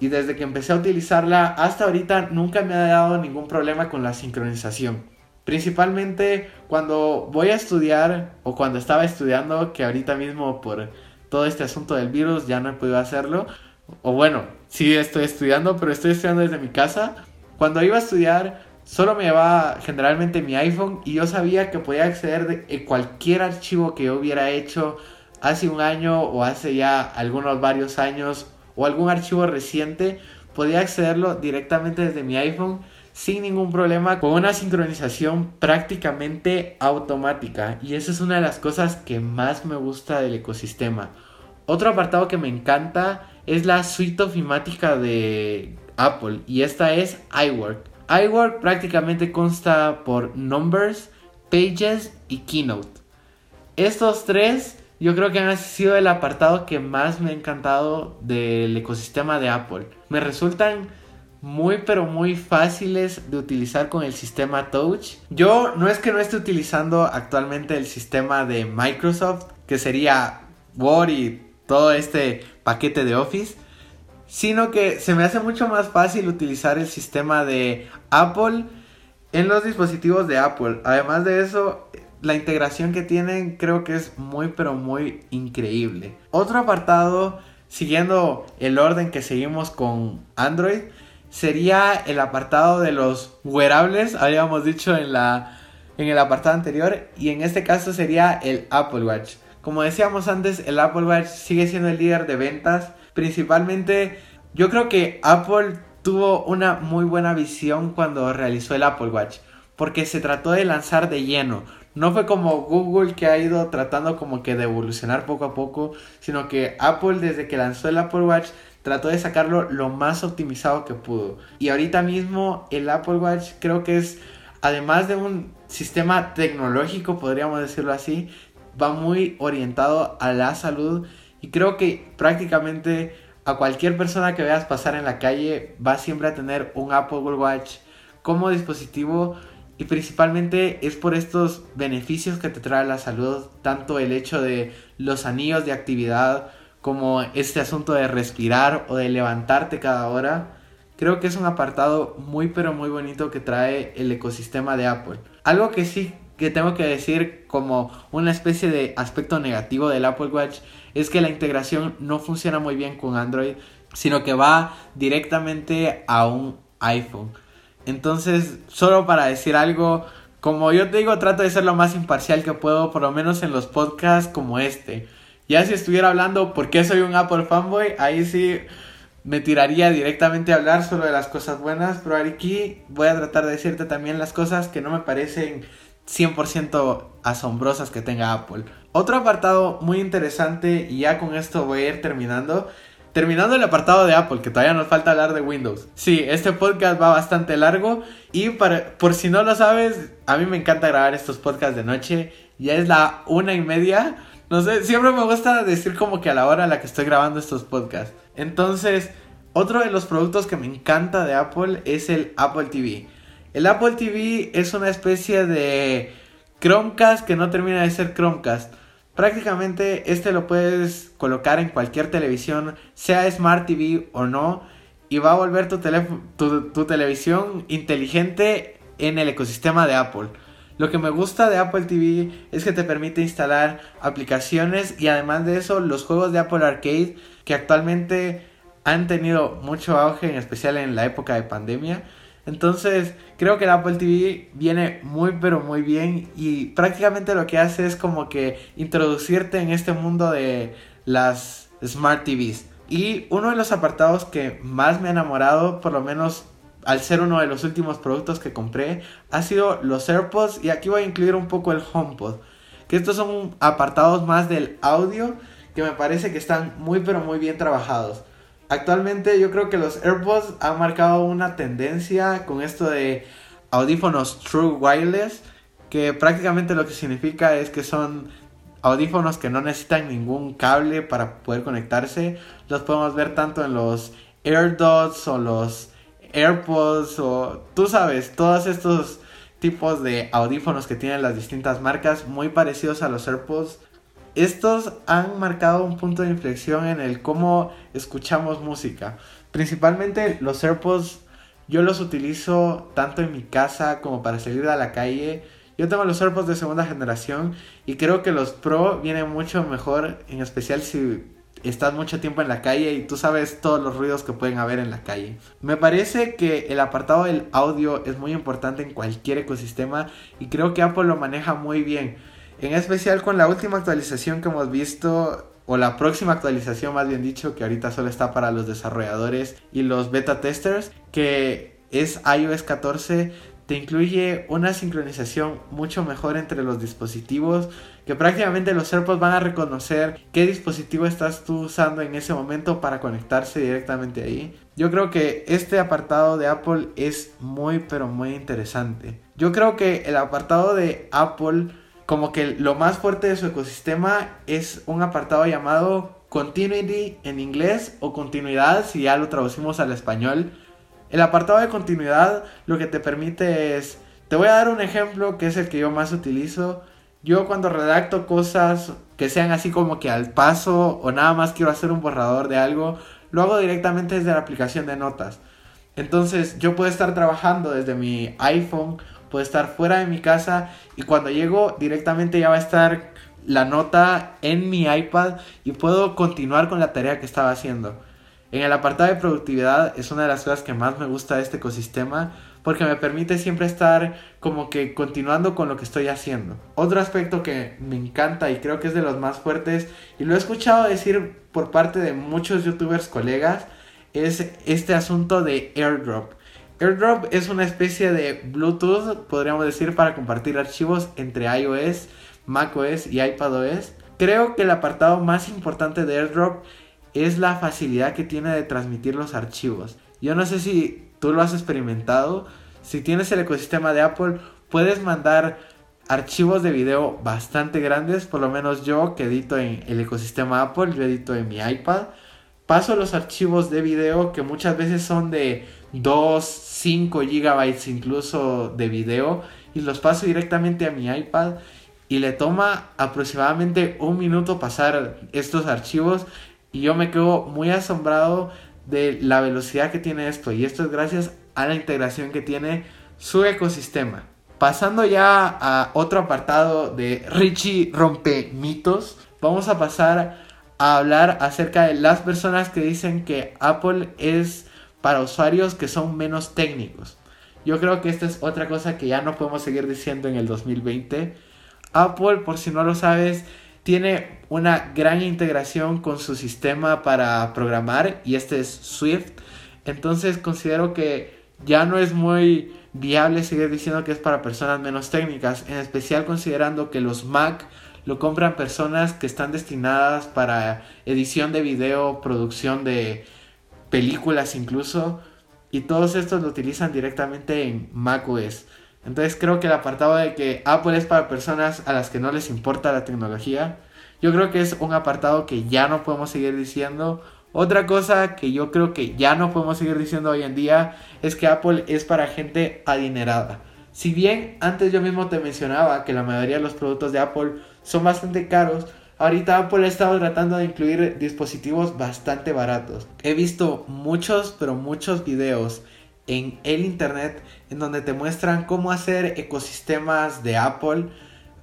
y desde que empecé a utilizarla hasta ahorita nunca me ha dado ningún problema con la sincronización. Principalmente cuando voy a estudiar o cuando estaba estudiando, que ahorita mismo por todo este asunto del virus ya no he podido hacerlo. O bueno, sí estoy estudiando, pero estoy estudiando desde mi casa. Cuando iba a estudiar Solo me llevaba generalmente mi iPhone y yo sabía que podía acceder de cualquier archivo que yo hubiera hecho hace un año o hace ya algunos varios años o algún archivo reciente, podía accederlo directamente desde mi iPhone sin ningún problema con una sincronización prácticamente automática. Y esa es una de las cosas que más me gusta del ecosistema. Otro apartado que me encanta es la suite ofimática de Apple y esta es iWork iWork prácticamente consta por Numbers, Pages y Keynote. Estos tres yo creo que han sido el apartado que más me ha encantado del ecosistema de Apple. Me resultan muy pero muy fáciles de utilizar con el sistema Touch. Yo no es que no esté utilizando actualmente el sistema de Microsoft, que sería Word y todo este paquete de Office, sino que se me hace mucho más fácil utilizar el sistema de Apple en los dispositivos de Apple. Además de eso, la integración que tienen creo que es muy pero muy increíble. Otro apartado, siguiendo el orden que seguimos con Android, sería el apartado de los wearables, habíamos dicho en, la, en el apartado anterior, y en este caso sería el Apple Watch. Como decíamos antes, el Apple Watch sigue siendo el líder de ventas, principalmente yo creo que Apple tuvo una muy buena visión cuando realizó el Apple Watch, porque se trató de lanzar de lleno. No fue como Google que ha ido tratando como que de evolucionar poco a poco, sino que Apple desde que lanzó el Apple Watch trató de sacarlo lo más optimizado que pudo. Y ahorita mismo el Apple Watch creo que es, además de un sistema tecnológico, podríamos decirlo así, va muy orientado a la salud y creo que prácticamente a cualquier persona que veas pasar en la calle va siempre a tener un Apple Watch como dispositivo y principalmente es por estos beneficios que te trae la salud, tanto el hecho de los anillos de actividad, como este asunto de respirar o de levantarte cada hora, creo que es un apartado muy pero muy bonito que trae el ecosistema de Apple. Algo que sí que tengo que decir como una especie de aspecto negativo del Apple Watch es que la integración no funciona muy bien con Android, sino que va directamente a un iPhone. Entonces, solo para decir algo, como yo te digo, trato de ser lo más imparcial que puedo, por lo menos en los podcasts como este. Ya si estuviera hablando por qué soy un Apple fanboy, ahí sí me tiraría directamente a hablar solo de las cosas buenas, pero aquí voy a tratar de decirte también las cosas que no me parecen 100% asombrosas que tenga Apple. Otro apartado muy interesante, y ya con esto voy a ir terminando. Terminando el apartado de Apple, que todavía nos falta hablar de Windows. Sí, este podcast va bastante largo y para, por si no lo sabes, a mí me encanta grabar estos podcasts de noche. Ya es la una y media. No sé, siempre me gusta decir como que a la hora a la que estoy grabando estos podcasts. Entonces, otro de los productos que me encanta de Apple es el Apple TV. El Apple TV es una especie de Chromecast que no termina de ser Chromecast. Prácticamente este lo puedes colocar en cualquier televisión, sea Smart TV o no, y va a volver tu, tu televisión inteligente en el ecosistema de Apple. Lo que me gusta de Apple TV es que te permite instalar aplicaciones y además de eso los juegos de Apple Arcade que actualmente han tenido mucho auge, en especial en la época de pandemia. Entonces creo que el Apple TV viene muy pero muy bien y prácticamente lo que hace es como que introducirte en este mundo de las Smart TVs. Y uno de los apartados que más me ha enamorado, por lo menos al ser uno de los últimos productos que compré, ha sido los AirPods y aquí voy a incluir un poco el HomePod. Que estos son apartados más del audio que me parece que están muy pero muy bien trabajados. Actualmente yo creo que los AirPods han marcado una tendencia con esto de audífonos True Wireless, que prácticamente lo que significa es que son audífonos que no necesitan ningún cable para poder conectarse. Los podemos ver tanto en los AirDots o los AirPods o tú sabes, todos estos tipos de audífonos que tienen las distintas marcas, muy parecidos a los AirPods. Estos han marcado un punto de inflexión en el cómo escuchamos música. Principalmente los AirPods yo los utilizo tanto en mi casa como para salir a la calle. Yo tengo los AirPods de segunda generación y creo que los Pro vienen mucho mejor, en especial si estás mucho tiempo en la calle y tú sabes todos los ruidos que pueden haber en la calle. Me parece que el apartado del audio es muy importante en cualquier ecosistema y creo que Apple lo maneja muy bien. En especial con la última actualización que hemos visto, o la próxima actualización más bien dicho, que ahorita solo está para los desarrolladores y los beta testers, que es iOS 14 te incluye una sincronización mucho mejor entre los dispositivos, que prácticamente los AirPods van a reconocer qué dispositivo estás tú usando en ese momento para conectarse directamente ahí. Yo creo que este apartado de Apple es muy pero muy interesante. Yo creo que el apartado de Apple como que lo más fuerte de su ecosistema es un apartado llamado Continuity en inglés o continuidad si ya lo traducimos al español. El apartado de continuidad lo que te permite es, te voy a dar un ejemplo que es el que yo más utilizo. Yo cuando redacto cosas que sean así como que al paso o nada más quiero hacer un borrador de algo, lo hago directamente desde la aplicación de notas. Entonces yo puedo estar trabajando desde mi iPhone, puedo estar fuera de mi casa y cuando llego directamente ya va a estar la nota en mi iPad y puedo continuar con la tarea que estaba haciendo. En el apartado de productividad es una de las cosas que más me gusta de este ecosistema porque me permite siempre estar como que continuando con lo que estoy haciendo. Otro aspecto que me encanta y creo que es de los más fuertes y lo he escuchado decir por parte de muchos youtubers colegas es este asunto de airdrop. Airdrop es una especie de Bluetooth, podríamos decir, para compartir archivos entre iOS, macOS y iPadOS. Creo que el apartado más importante de Airdrop es la facilidad que tiene de transmitir los archivos. Yo no sé si tú lo has experimentado. Si tienes el ecosistema de Apple, puedes mandar archivos de video bastante grandes. Por lo menos yo que edito en el ecosistema Apple, yo edito en mi iPad. Paso los archivos de video que muchas veces son de 2, 5 gigabytes incluso de video y los paso directamente a mi iPad y le toma aproximadamente un minuto pasar estos archivos y yo me quedo muy asombrado de la velocidad que tiene esto y esto es gracias a la integración que tiene su ecosistema. Pasando ya a otro apartado de Richie rompe mitos, vamos a pasar a hablar acerca de las personas que dicen que Apple es para usuarios que son menos técnicos. Yo creo que esta es otra cosa que ya no podemos seguir diciendo en el 2020. Apple, por si no lo sabes, tiene una gran integración con su sistema para programar y este es Swift. Entonces considero que ya no es muy viable seguir diciendo que es para personas menos técnicas, en especial considerando que los Mac lo compran personas que están destinadas para edición de video, producción de películas incluso, y todos estos lo utilizan directamente en macOS. Entonces creo que el apartado de que Apple es para personas a las que no les importa la tecnología, yo creo que es un apartado que ya no podemos seguir diciendo. Otra cosa que yo creo que ya no podemos seguir diciendo hoy en día es que Apple es para gente adinerada. Si bien antes yo mismo te mencionaba que la mayoría de los productos de Apple son bastante caros, Ahorita Apple ha estado tratando de incluir dispositivos bastante baratos. He visto muchos, pero muchos videos en el internet en donde te muestran cómo hacer ecosistemas de Apple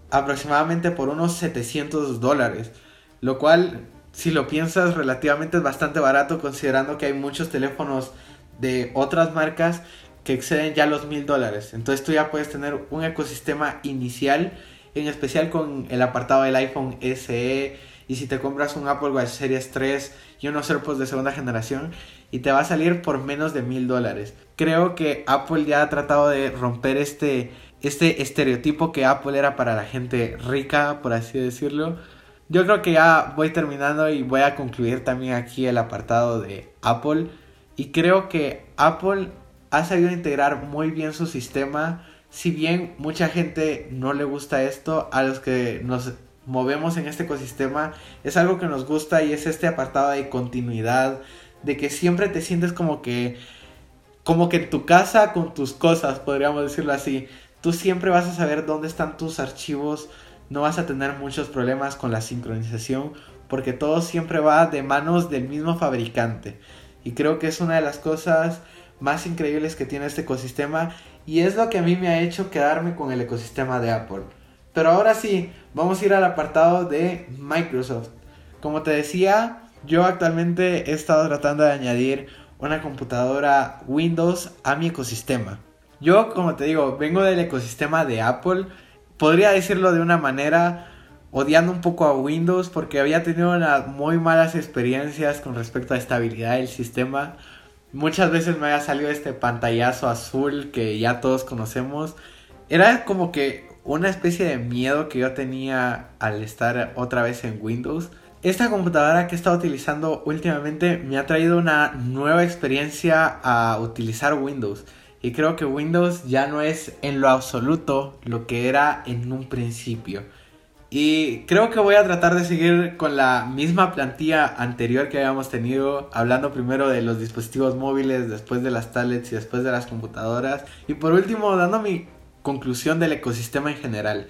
aproximadamente por unos 700 dólares. Lo cual, si lo piensas, relativamente es bastante barato considerando que hay muchos teléfonos de otras marcas que exceden ya los 1000 dólares. Entonces tú ya puedes tener un ecosistema inicial en especial con el apartado del iPhone SE y si te compras un Apple Watch Series 3 y unos AirPods de segunda generación y te va a salir por menos de mil dólares. Creo que Apple ya ha tratado de romper este, este estereotipo que Apple era para la gente rica, por así decirlo. Yo creo que ya voy terminando y voy a concluir también aquí el apartado de Apple. Y creo que Apple ha sabido integrar muy bien su sistema si bien mucha gente no le gusta esto, a los que nos movemos en este ecosistema es algo que nos gusta y es este apartado de continuidad, de que siempre te sientes como que como que en tu casa con tus cosas, podríamos decirlo así. Tú siempre vas a saber dónde están tus archivos, no vas a tener muchos problemas con la sincronización porque todo siempre va de manos del mismo fabricante. Y creo que es una de las cosas más increíbles que tiene este ecosistema y es lo que a mí me ha hecho quedarme con el ecosistema de Apple. Pero ahora sí, vamos a ir al apartado de Microsoft. Como te decía, yo actualmente he estado tratando de añadir una computadora Windows a mi ecosistema. Yo, como te digo, vengo del ecosistema de Apple. Podría decirlo de una manera odiando un poco a Windows porque había tenido muy malas experiencias con respecto a estabilidad del sistema. Muchas veces me había salido este pantallazo azul que ya todos conocemos. Era como que una especie de miedo que yo tenía al estar otra vez en Windows. Esta computadora que he estado utilizando últimamente me ha traído una nueva experiencia a utilizar Windows. y creo que Windows ya no es en lo absoluto lo que era en un principio. Y creo que voy a tratar de seguir con la misma plantilla anterior que habíamos tenido, hablando primero de los dispositivos móviles, después de las tablets y después de las computadoras. Y por último, dando mi conclusión del ecosistema en general.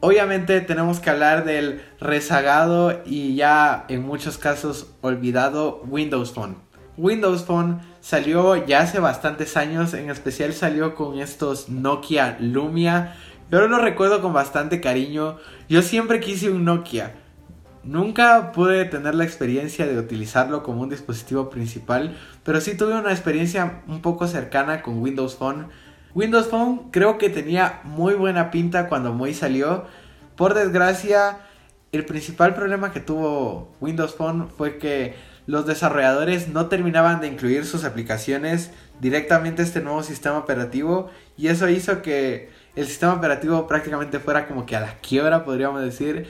Obviamente tenemos que hablar del rezagado y ya en muchos casos olvidado Windows Phone. Windows Phone salió ya hace bastantes años, en especial salió con estos Nokia Lumia. Yo lo recuerdo con bastante cariño. Yo siempre quise un Nokia. Nunca pude tener la experiencia de utilizarlo como un dispositivo principal, pero sí tuve una experiencia un poco cercana con Windows Phone. Windows Phone creo que tenía muy buena pinta cuando muy salió. Por desgracia, el principal problema que tuvo Windows Phone fue que los desarrolladores no terminaban de incluir sus aplicaciones directamente a este nuevo sistema operativo y eso hizo que el sistema operativo prácticamente fuera como que a la quiebra, podríamos decir.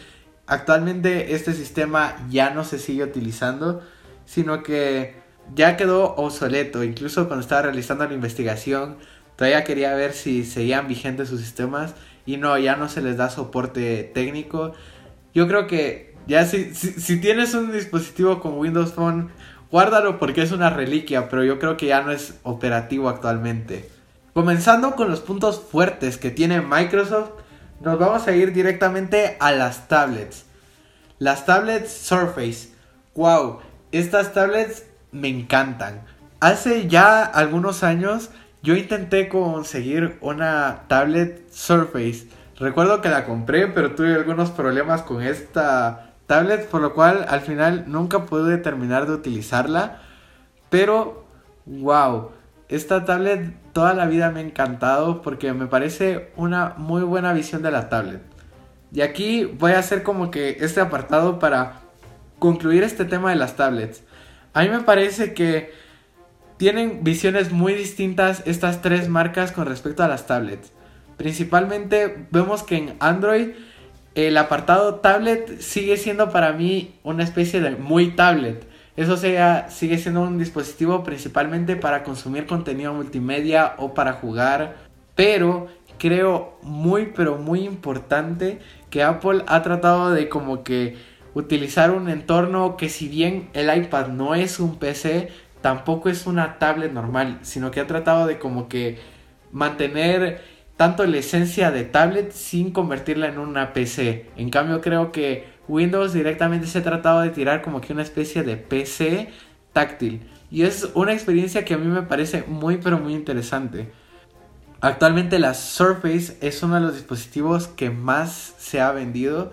Actualmente este sistema ya no se sigue utilizando, sino que ya quedó obsoleto. Incluso cuando estaba realizando la investigación, todavía quería ver si seguían vigentes sus sistemas y no, ya no se les da soporte técnico. Yo creo que ya si, si, tienes un dispositivo con Windows Phone, guárdalo porque es una reliquia, pero yo creo que ya no es operativo actualmente. Comenzando con los puntos fuertes que tiene Microsoft, nos vamos a ir directamente a las tablets. Las tablets Surface. Wow, estas tablets me encantan. Hace ya algunos años yo intenté conseguir una tablet Surface. Recuerdo que la compré, pero tuve algunos problemas con esta tablet, por lo cual al final nunca pude terminar de utilizarla. Pero, wow, esta tablet toda la vida me ha encantado porque me parece una muy buena visión de la tablet. Y aquí voy a hacer como que este apartado para concluir este tema de las tablets. A mí me parece que tienen visiones muy distintas estas tres marcas con respecto a las tablets. Principalmente vemos que en Android el apartado tablet sigue siendo para mí una especie de muy tablet. Eso sigue siendo un dispositivo principalmente para consumir contenido multimedia o para jugar. Pero creo muy pero muy importante que Apple ha tratado de como que utilizar un entorno que si bien el iPad no es un PC, tampoco es una tablet normal, sino que ha tratado de como que mantener tanto la esencia de tablet sin convertirla en una PC. En cambio creo que Windows directamente se ha tratado de tirar como que una especie de PC táctil. Y es una experiencia que a mí me parece muy pero muy interesante. Actualmente la Surface es uno de los dispositivos que más se ha vendido.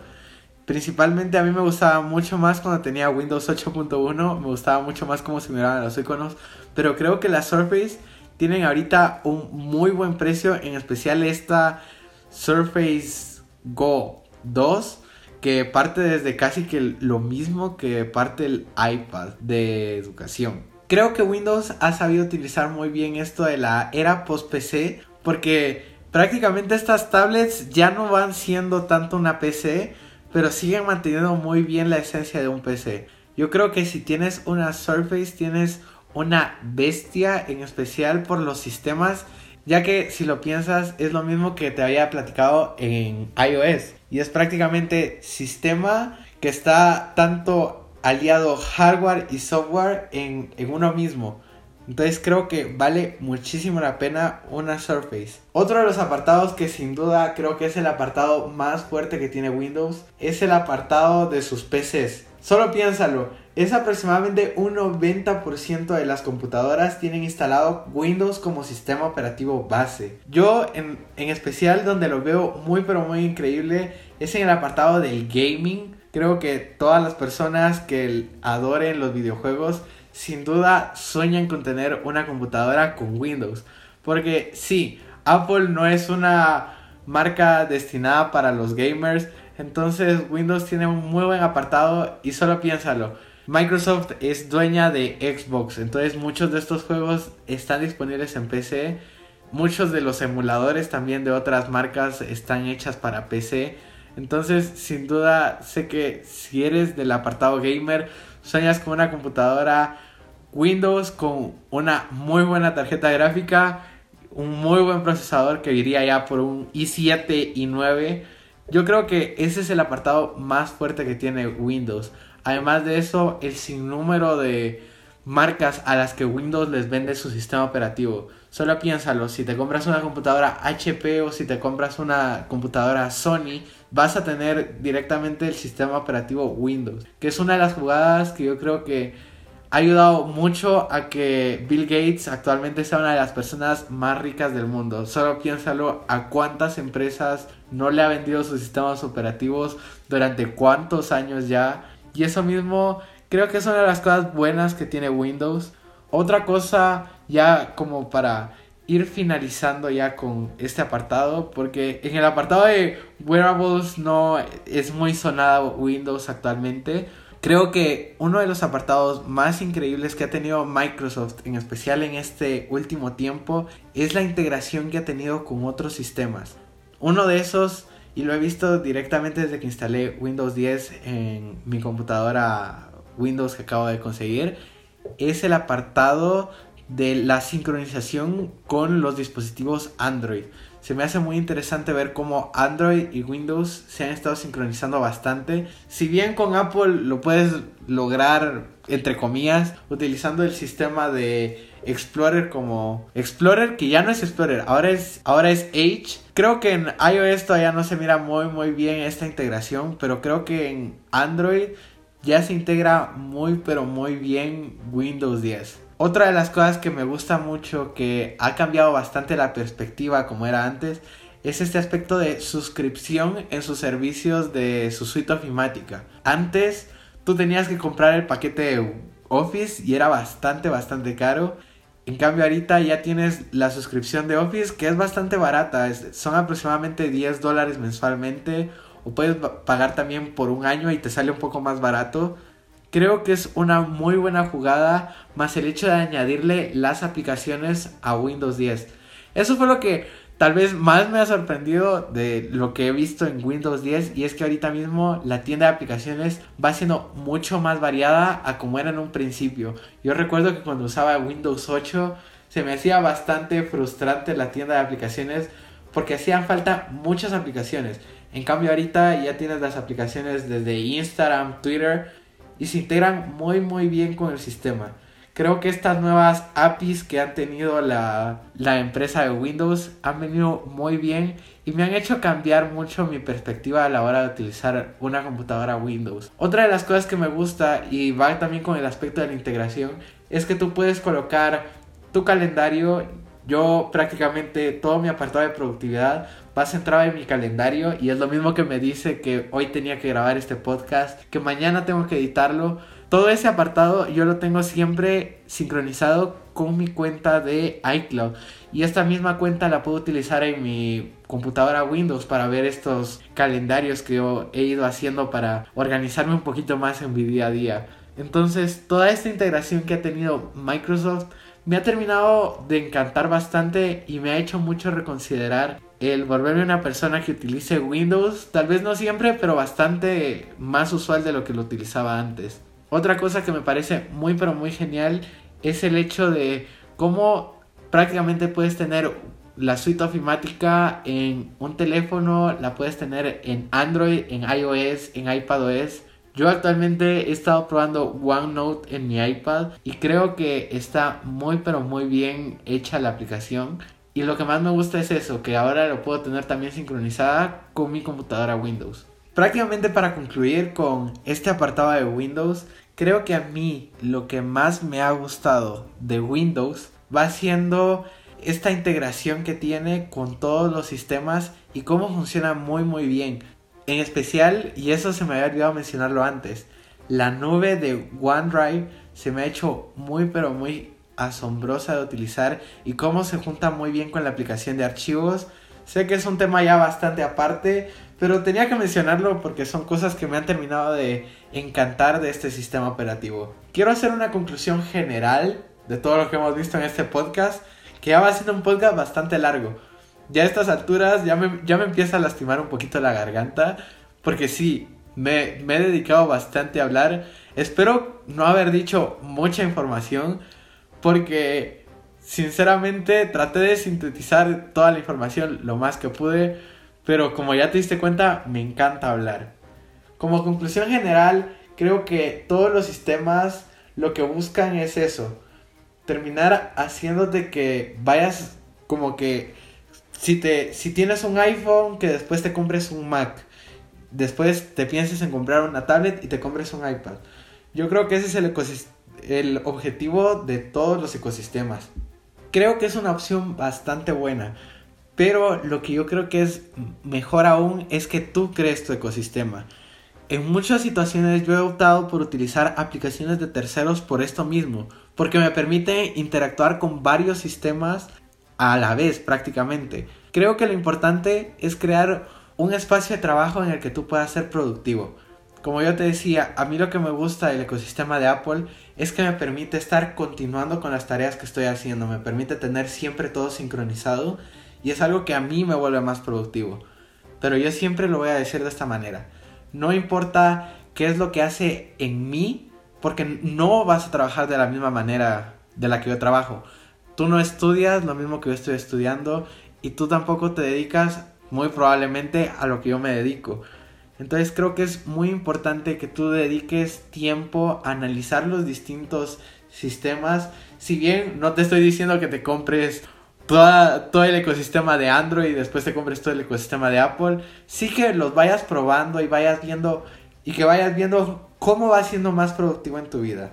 Principalmente a mí me gustaba mucho más cuando tenía Windows 8.1. Me gustaba mucho más cómo se miraban los iconos. Pero creo que la Surface tienen ahorita un muy buen precio. En especial esta Surface Go 2 que parte desde casi que lo mismo que parte el iPad de educación. Creo que Windows ha sabido utilizar muy bien esto de la era post-PC porque prácticamente estas tablets ya no van siendo tanto una PC, pero siguen manteniendo muy bien la esencia de un PC. Yo creo que si tienes una Surface tienes una bestia en especial por los sistemas ya que si lo piensas es lo mismo que te había platicado en iOS y es prácticamente sistema que está tanto aliado hardware y software en, en uno mismo. Entonces creo que vale muchísimo la pena una Surface. Otro de los apartados que sin duda creo que es el apartado más fuerte que tiene Windows es el apartado de sus PCs. Solo piénsalo, es aproximadamente un 90% de las computadoras tienen instalado Windows como sistema operativo base. Yo en, especial donde lo veo muy pero muy increíble es en el apartado del gaming. Creo que todas las personas que adoren los videojuegos sin duda sueñan con tener una computadora con Windows. Porque sí, Apple no es una marca destinada para los gamers. Entonces Windows tiene un muy buen apartado y solo piénsalo Microsoft es dueña de Xbox, entonces muchos de estos juegos están disponibles en PC. Muchos de los emuladores también de otras marcas están hechas para PC. Entonces, sin duda, sé que si eres del apartado gamer, sueñas con una computadora Windows con una muy buena tarjeta gráfica. un muy buen procesador que iría ya por un i7 y 9. Yo creo que ese es el apartado más fuerte que tiene Windows. Además de eso, el sinnúmero de marcas a las que Windows les vende su sistema operativo. Solo piénsalo, si te compras una computadora HP o si te compras una computadora Sony, vas a tener directamente el sistema operativo Windows, que es una de las jugadas que yo creo que ha ayudado mucho a que Bill Gates actualmente sea una de las personas más ricas del mundo. Solo piénsalo a cuántas empresas no le ha vendido sus sistemas operativos durante cuántos años ya. Y eso mismo creo que es una de las cosas buenas que tiene Windows. Otra cosa ya como para ir finalizando ya con este apartado porque en el apartado de wearables no es muy sonada Windows actualmente. Creo que uno de los apartados más increíbles que ha tenido Microsoft, en especial en este último tiempo, es la integración que ha tenido con otros sistemas. Uno de esos, y lo he visto directamente desde que instalé Windows 10 en mi computadora Windows que acabo de conseguir, es el apartado de la sincronización con los dispositivos Android. Se me hace muy interesante ver cómo Android y Windows se han estado sincronizando bastante. Si bien con Apple lo puedes lograr, entre comillas, utilizando el sistema de Explorer como Explorer, que ya no es Explorer, ahora es, ahora es Edge. Creo que en iOS todavía no se mira muy muy bien esta integración, pero creo que en Android ya se integra muy pero muy bien Windows 10. Otra de las cosas que me gusta mucho, que ha cambiado bastante la perspectiva como era antes, es este aspecto de suscripción en sus servicios de su suite ofimática. Antes tú tenías que comprar el paquete Office y era bastante, bastante caro. En cambio ahorita ya tienes la suscripción de Office que es bastante barata, son aproximadamente 10 dólares mensualmente o puedes pagar también por un año y te sale un poco más barato. Creo que es una muy buena jugada, más el hecho de añadirle las aplicaciones a Windows 10. Eso fue lo que tal vez más me ha sorprendido de lo que he visto en Windows 10 y es que ahorita mismo la tienda de aplicaciones va siendo mucho más variada a como era en un principio. Yo recuerdo que cuando usaba Windows 8 se me hacía bastante frustrante la tienda de aplicaciones porque hacían falta muchas aplicaciones. En cambio ahorita ya tienes las aplicaciones desde Instagram, Twitter y se integran muy muy bien con el sistema. Creo que estas nuevas APIs que han tenido la, la, empresa de Windows han venido muy bien y me han hecho cambiar mucho mi perspectiva a la hora de utilizar una computadora Windows. Otra de las cosas que me gusta y va también con el aspecto de la integración es que tú puedes colocar tu calendario yo prácticamente todo mi apartado de productividad va centrado en mi calendario y es lo mismo que me dice que hoy tenía que grabar este podcast, que mañana tengo que editarlo. Todo ese apartado yo lo tengo siempre sincronizado con mi cuenta de iCloud y esta misma cuenta la puedo utilizar en mi computadora Windows para ver estos calendarios que yo he ido haciendo para organizarme un poquito más en mi día a día. Entonces, toda esta integración que ha tenido Microsoft me ha terminado de encantar bastante y me ha hecho mucho reconsiderar el volverme una persona que utilice Windows, tal vez no siempre, pero bastante más usual de lo que lo utilizaba antes. Otra cosa que me parece muy pero muy genial es el hecho de cómo prácticamente puedes tener la suite ofimática en un teléfono, la puedes tener en Android, en iOS, en iPadOS yo actualmente he estado probando OneNote en mi iPad y creo que está muy pero muy bien hecha la aplicación. Y lo que más me gusta es eso, que ahora lo puedo tener también sincronizada con mi computadora Windows. Prácticamente para concluir con este apartado de Windows, creo que a mí lo que más me ha gustado de Windows va siendo esta integración que tiene con todos los sistemas y cómo funciona muy muy bien. En especial, y eso se me había olvidado mencionarlo antes, la nube de OneDrive se me ha hecho muy pero muy asombrosa de utilizar y cómo se junta muy bien con la aplicación de archivos. Sé que es un tema ya bastante aparte, pero tenía que mencionarlo porque son cosas que me han terminado de encantar de este sistema operativo. Quiero hacer una conclusión general de todo lo que hemos visto en este podcast, que ya va siendo un podcast bastante largo ya a estas alturas ya me, ya me empieza a lastimar un poquito la garganta. Porque sí, me, me, he dedicado bastante a hablar. Espero no haber dicho mucha información. Porque sinceramente traté de sintetizar toda la información lo más que pude, pero como ya te diste cuenta, me encanta hablar. Como conclusión general, creo que todos los sistemas lo que buscan es eso, terminar haciéndote que vayas como que si te si tienes un iPhone que después te compres un Mac, después te pienses en comprar una tablet y te compres un iPad. Yo creo que ese es el el objetivo de todos los ecosistemas. Creo que es una opción bastante buena. Pero lo que yo creo que es mejor aún es que tú crees tu ecosistema. En muchas situaciones yo he optado por utilizar aplicaciones de terceros por esto mismo, porque me permite interactuar con varios sistemas a la vez prácticamente. Creo que lo importante es crear un espacio de trabajo en el que tú puedas ser productivo. Como yo te decía, a mí lo que me gusta del ecosistema de Apple es que me permite estar continuando con las tareas que estoy haciendo, me permite tener siempre todo sincronizado y es algo que a mí me vuelve más productivo. Pero yo siempre lo voy a decir de esta manera. No importa qué es lo que hace en mí, porque no vas a trabajar de la misma manera de la que yo trabajo. Tú no estudias lo mismo que yo estoy estudiando y tú tampoco te dedicas muy probablemente a lo que yo me dedico. Entonces creo que es muy importante que tú dediques tiempo a analizar los distintos sistemas. Si bien no te estoy diciendo que te compres todo el ecosistema de Android y después te compres todo el ecosistema de Apple. Sí que los vayas probando y vayas viendo y que vayas viendo cómo va siendo más productivo en tu vida.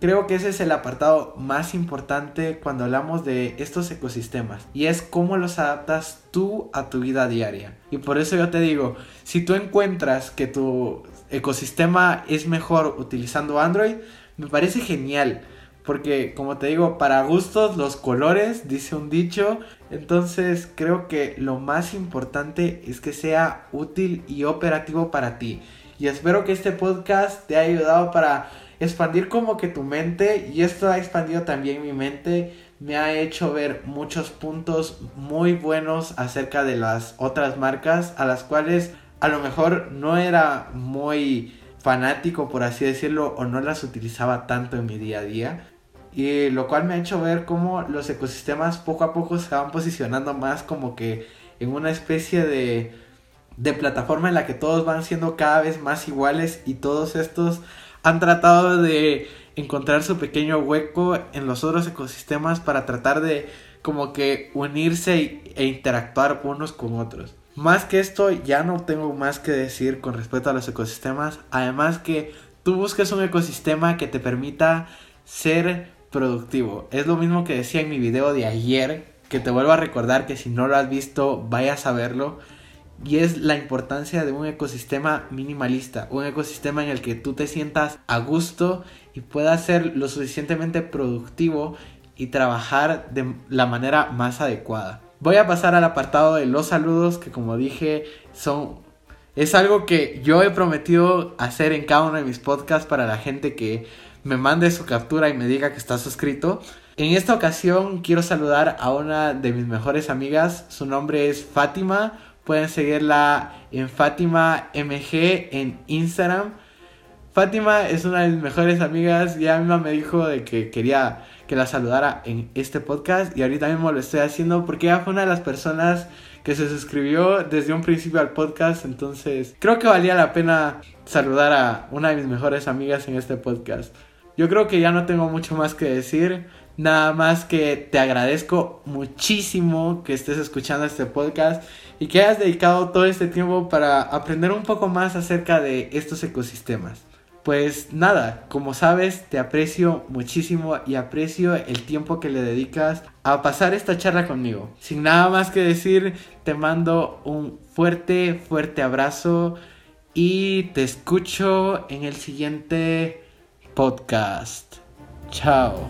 Creo que ese es el apartado más importante cuando hablamos de estos ecosistemas y es cómo los adaptas tú a tu vida diaria. Y por eso yo te digo, si tú encuentras que tu ecosistema es mejor utilizando Android, me parece genial. Porque, como te digo, para gustos los colores, dice un dicho. Entonces creo que lo más importante es que sea útil y operativo para ti. Y espero que este podcast te haya ayudado para expandir como que tu mente. Y esto ha expandido también mi mente. Me ha hecho ver muchos puntos muy buenos acerca de las otras marcas a las cuales a lo mejor no era muy fanático por así decirlo o no las utilizaba tanto en mi día a día y lo cual me ha hecho ver cómo los ecosistemas poco a poco se van posicionando más como que en una especie de, de plataforma en la que todos van siendo cada vez más iguales y todos estos han tratado de encontrar su pequeño hueco en los otros ecosistemas para tratar de como que unirse e interactuar unos con otros. Más que esto, ya no tengo más que decir con respecto a los ecosistemas. Además que tú busques un ecosistema que te permita ser productivo. Es lo mismo que decía en mi video de ayer, que te vuelvo a recordar que si no lo has visto, vayas a verlo. Y es la importancia de un ecosistema minimalista, un ecosistema en el que tú te sientas a gusto y puedas ser lo suficientemente productivo y trabajar de la manera más adecuada. Voy a pasar al apartado de los saludos que como dije son es algo que yo he prometido hacer en cada uno de mis podcasts para la gente que me mande su captura y me diga que está suscrito. En esta ocasión quiero saludar a una de mis mejores amigas. Su nombre es Fátima. Pueden seguirla en Fátima MG en Instagram. Fátima es una de mis mejores amigas. Ya misma me dijo de que quería que la saludara en este podcast. Y ahorita mismo lo estoy haciendo porque ella fue una de las personas que se suscribió desde un principio al podcast. Entonces creo que valía la pena saludar a una de mis mejores amigas en este podcast. Yo creo que ya no tengo mucho más que decir. Nada más que te agradezco muchísimo que estés escuchando este podcast y que hayas dedicado todo este tiempo para aprender un poco más acerca de estos ecosistemas. Pues nada, como sabes, te aprecio muchísimo y aprecio el tiempo que le dedicas a pasar esta charla conmigo. Sin nada más que decir, te mando un fuerte, fuerte abrazo y te escucho en el siguiente Podcast. Chao.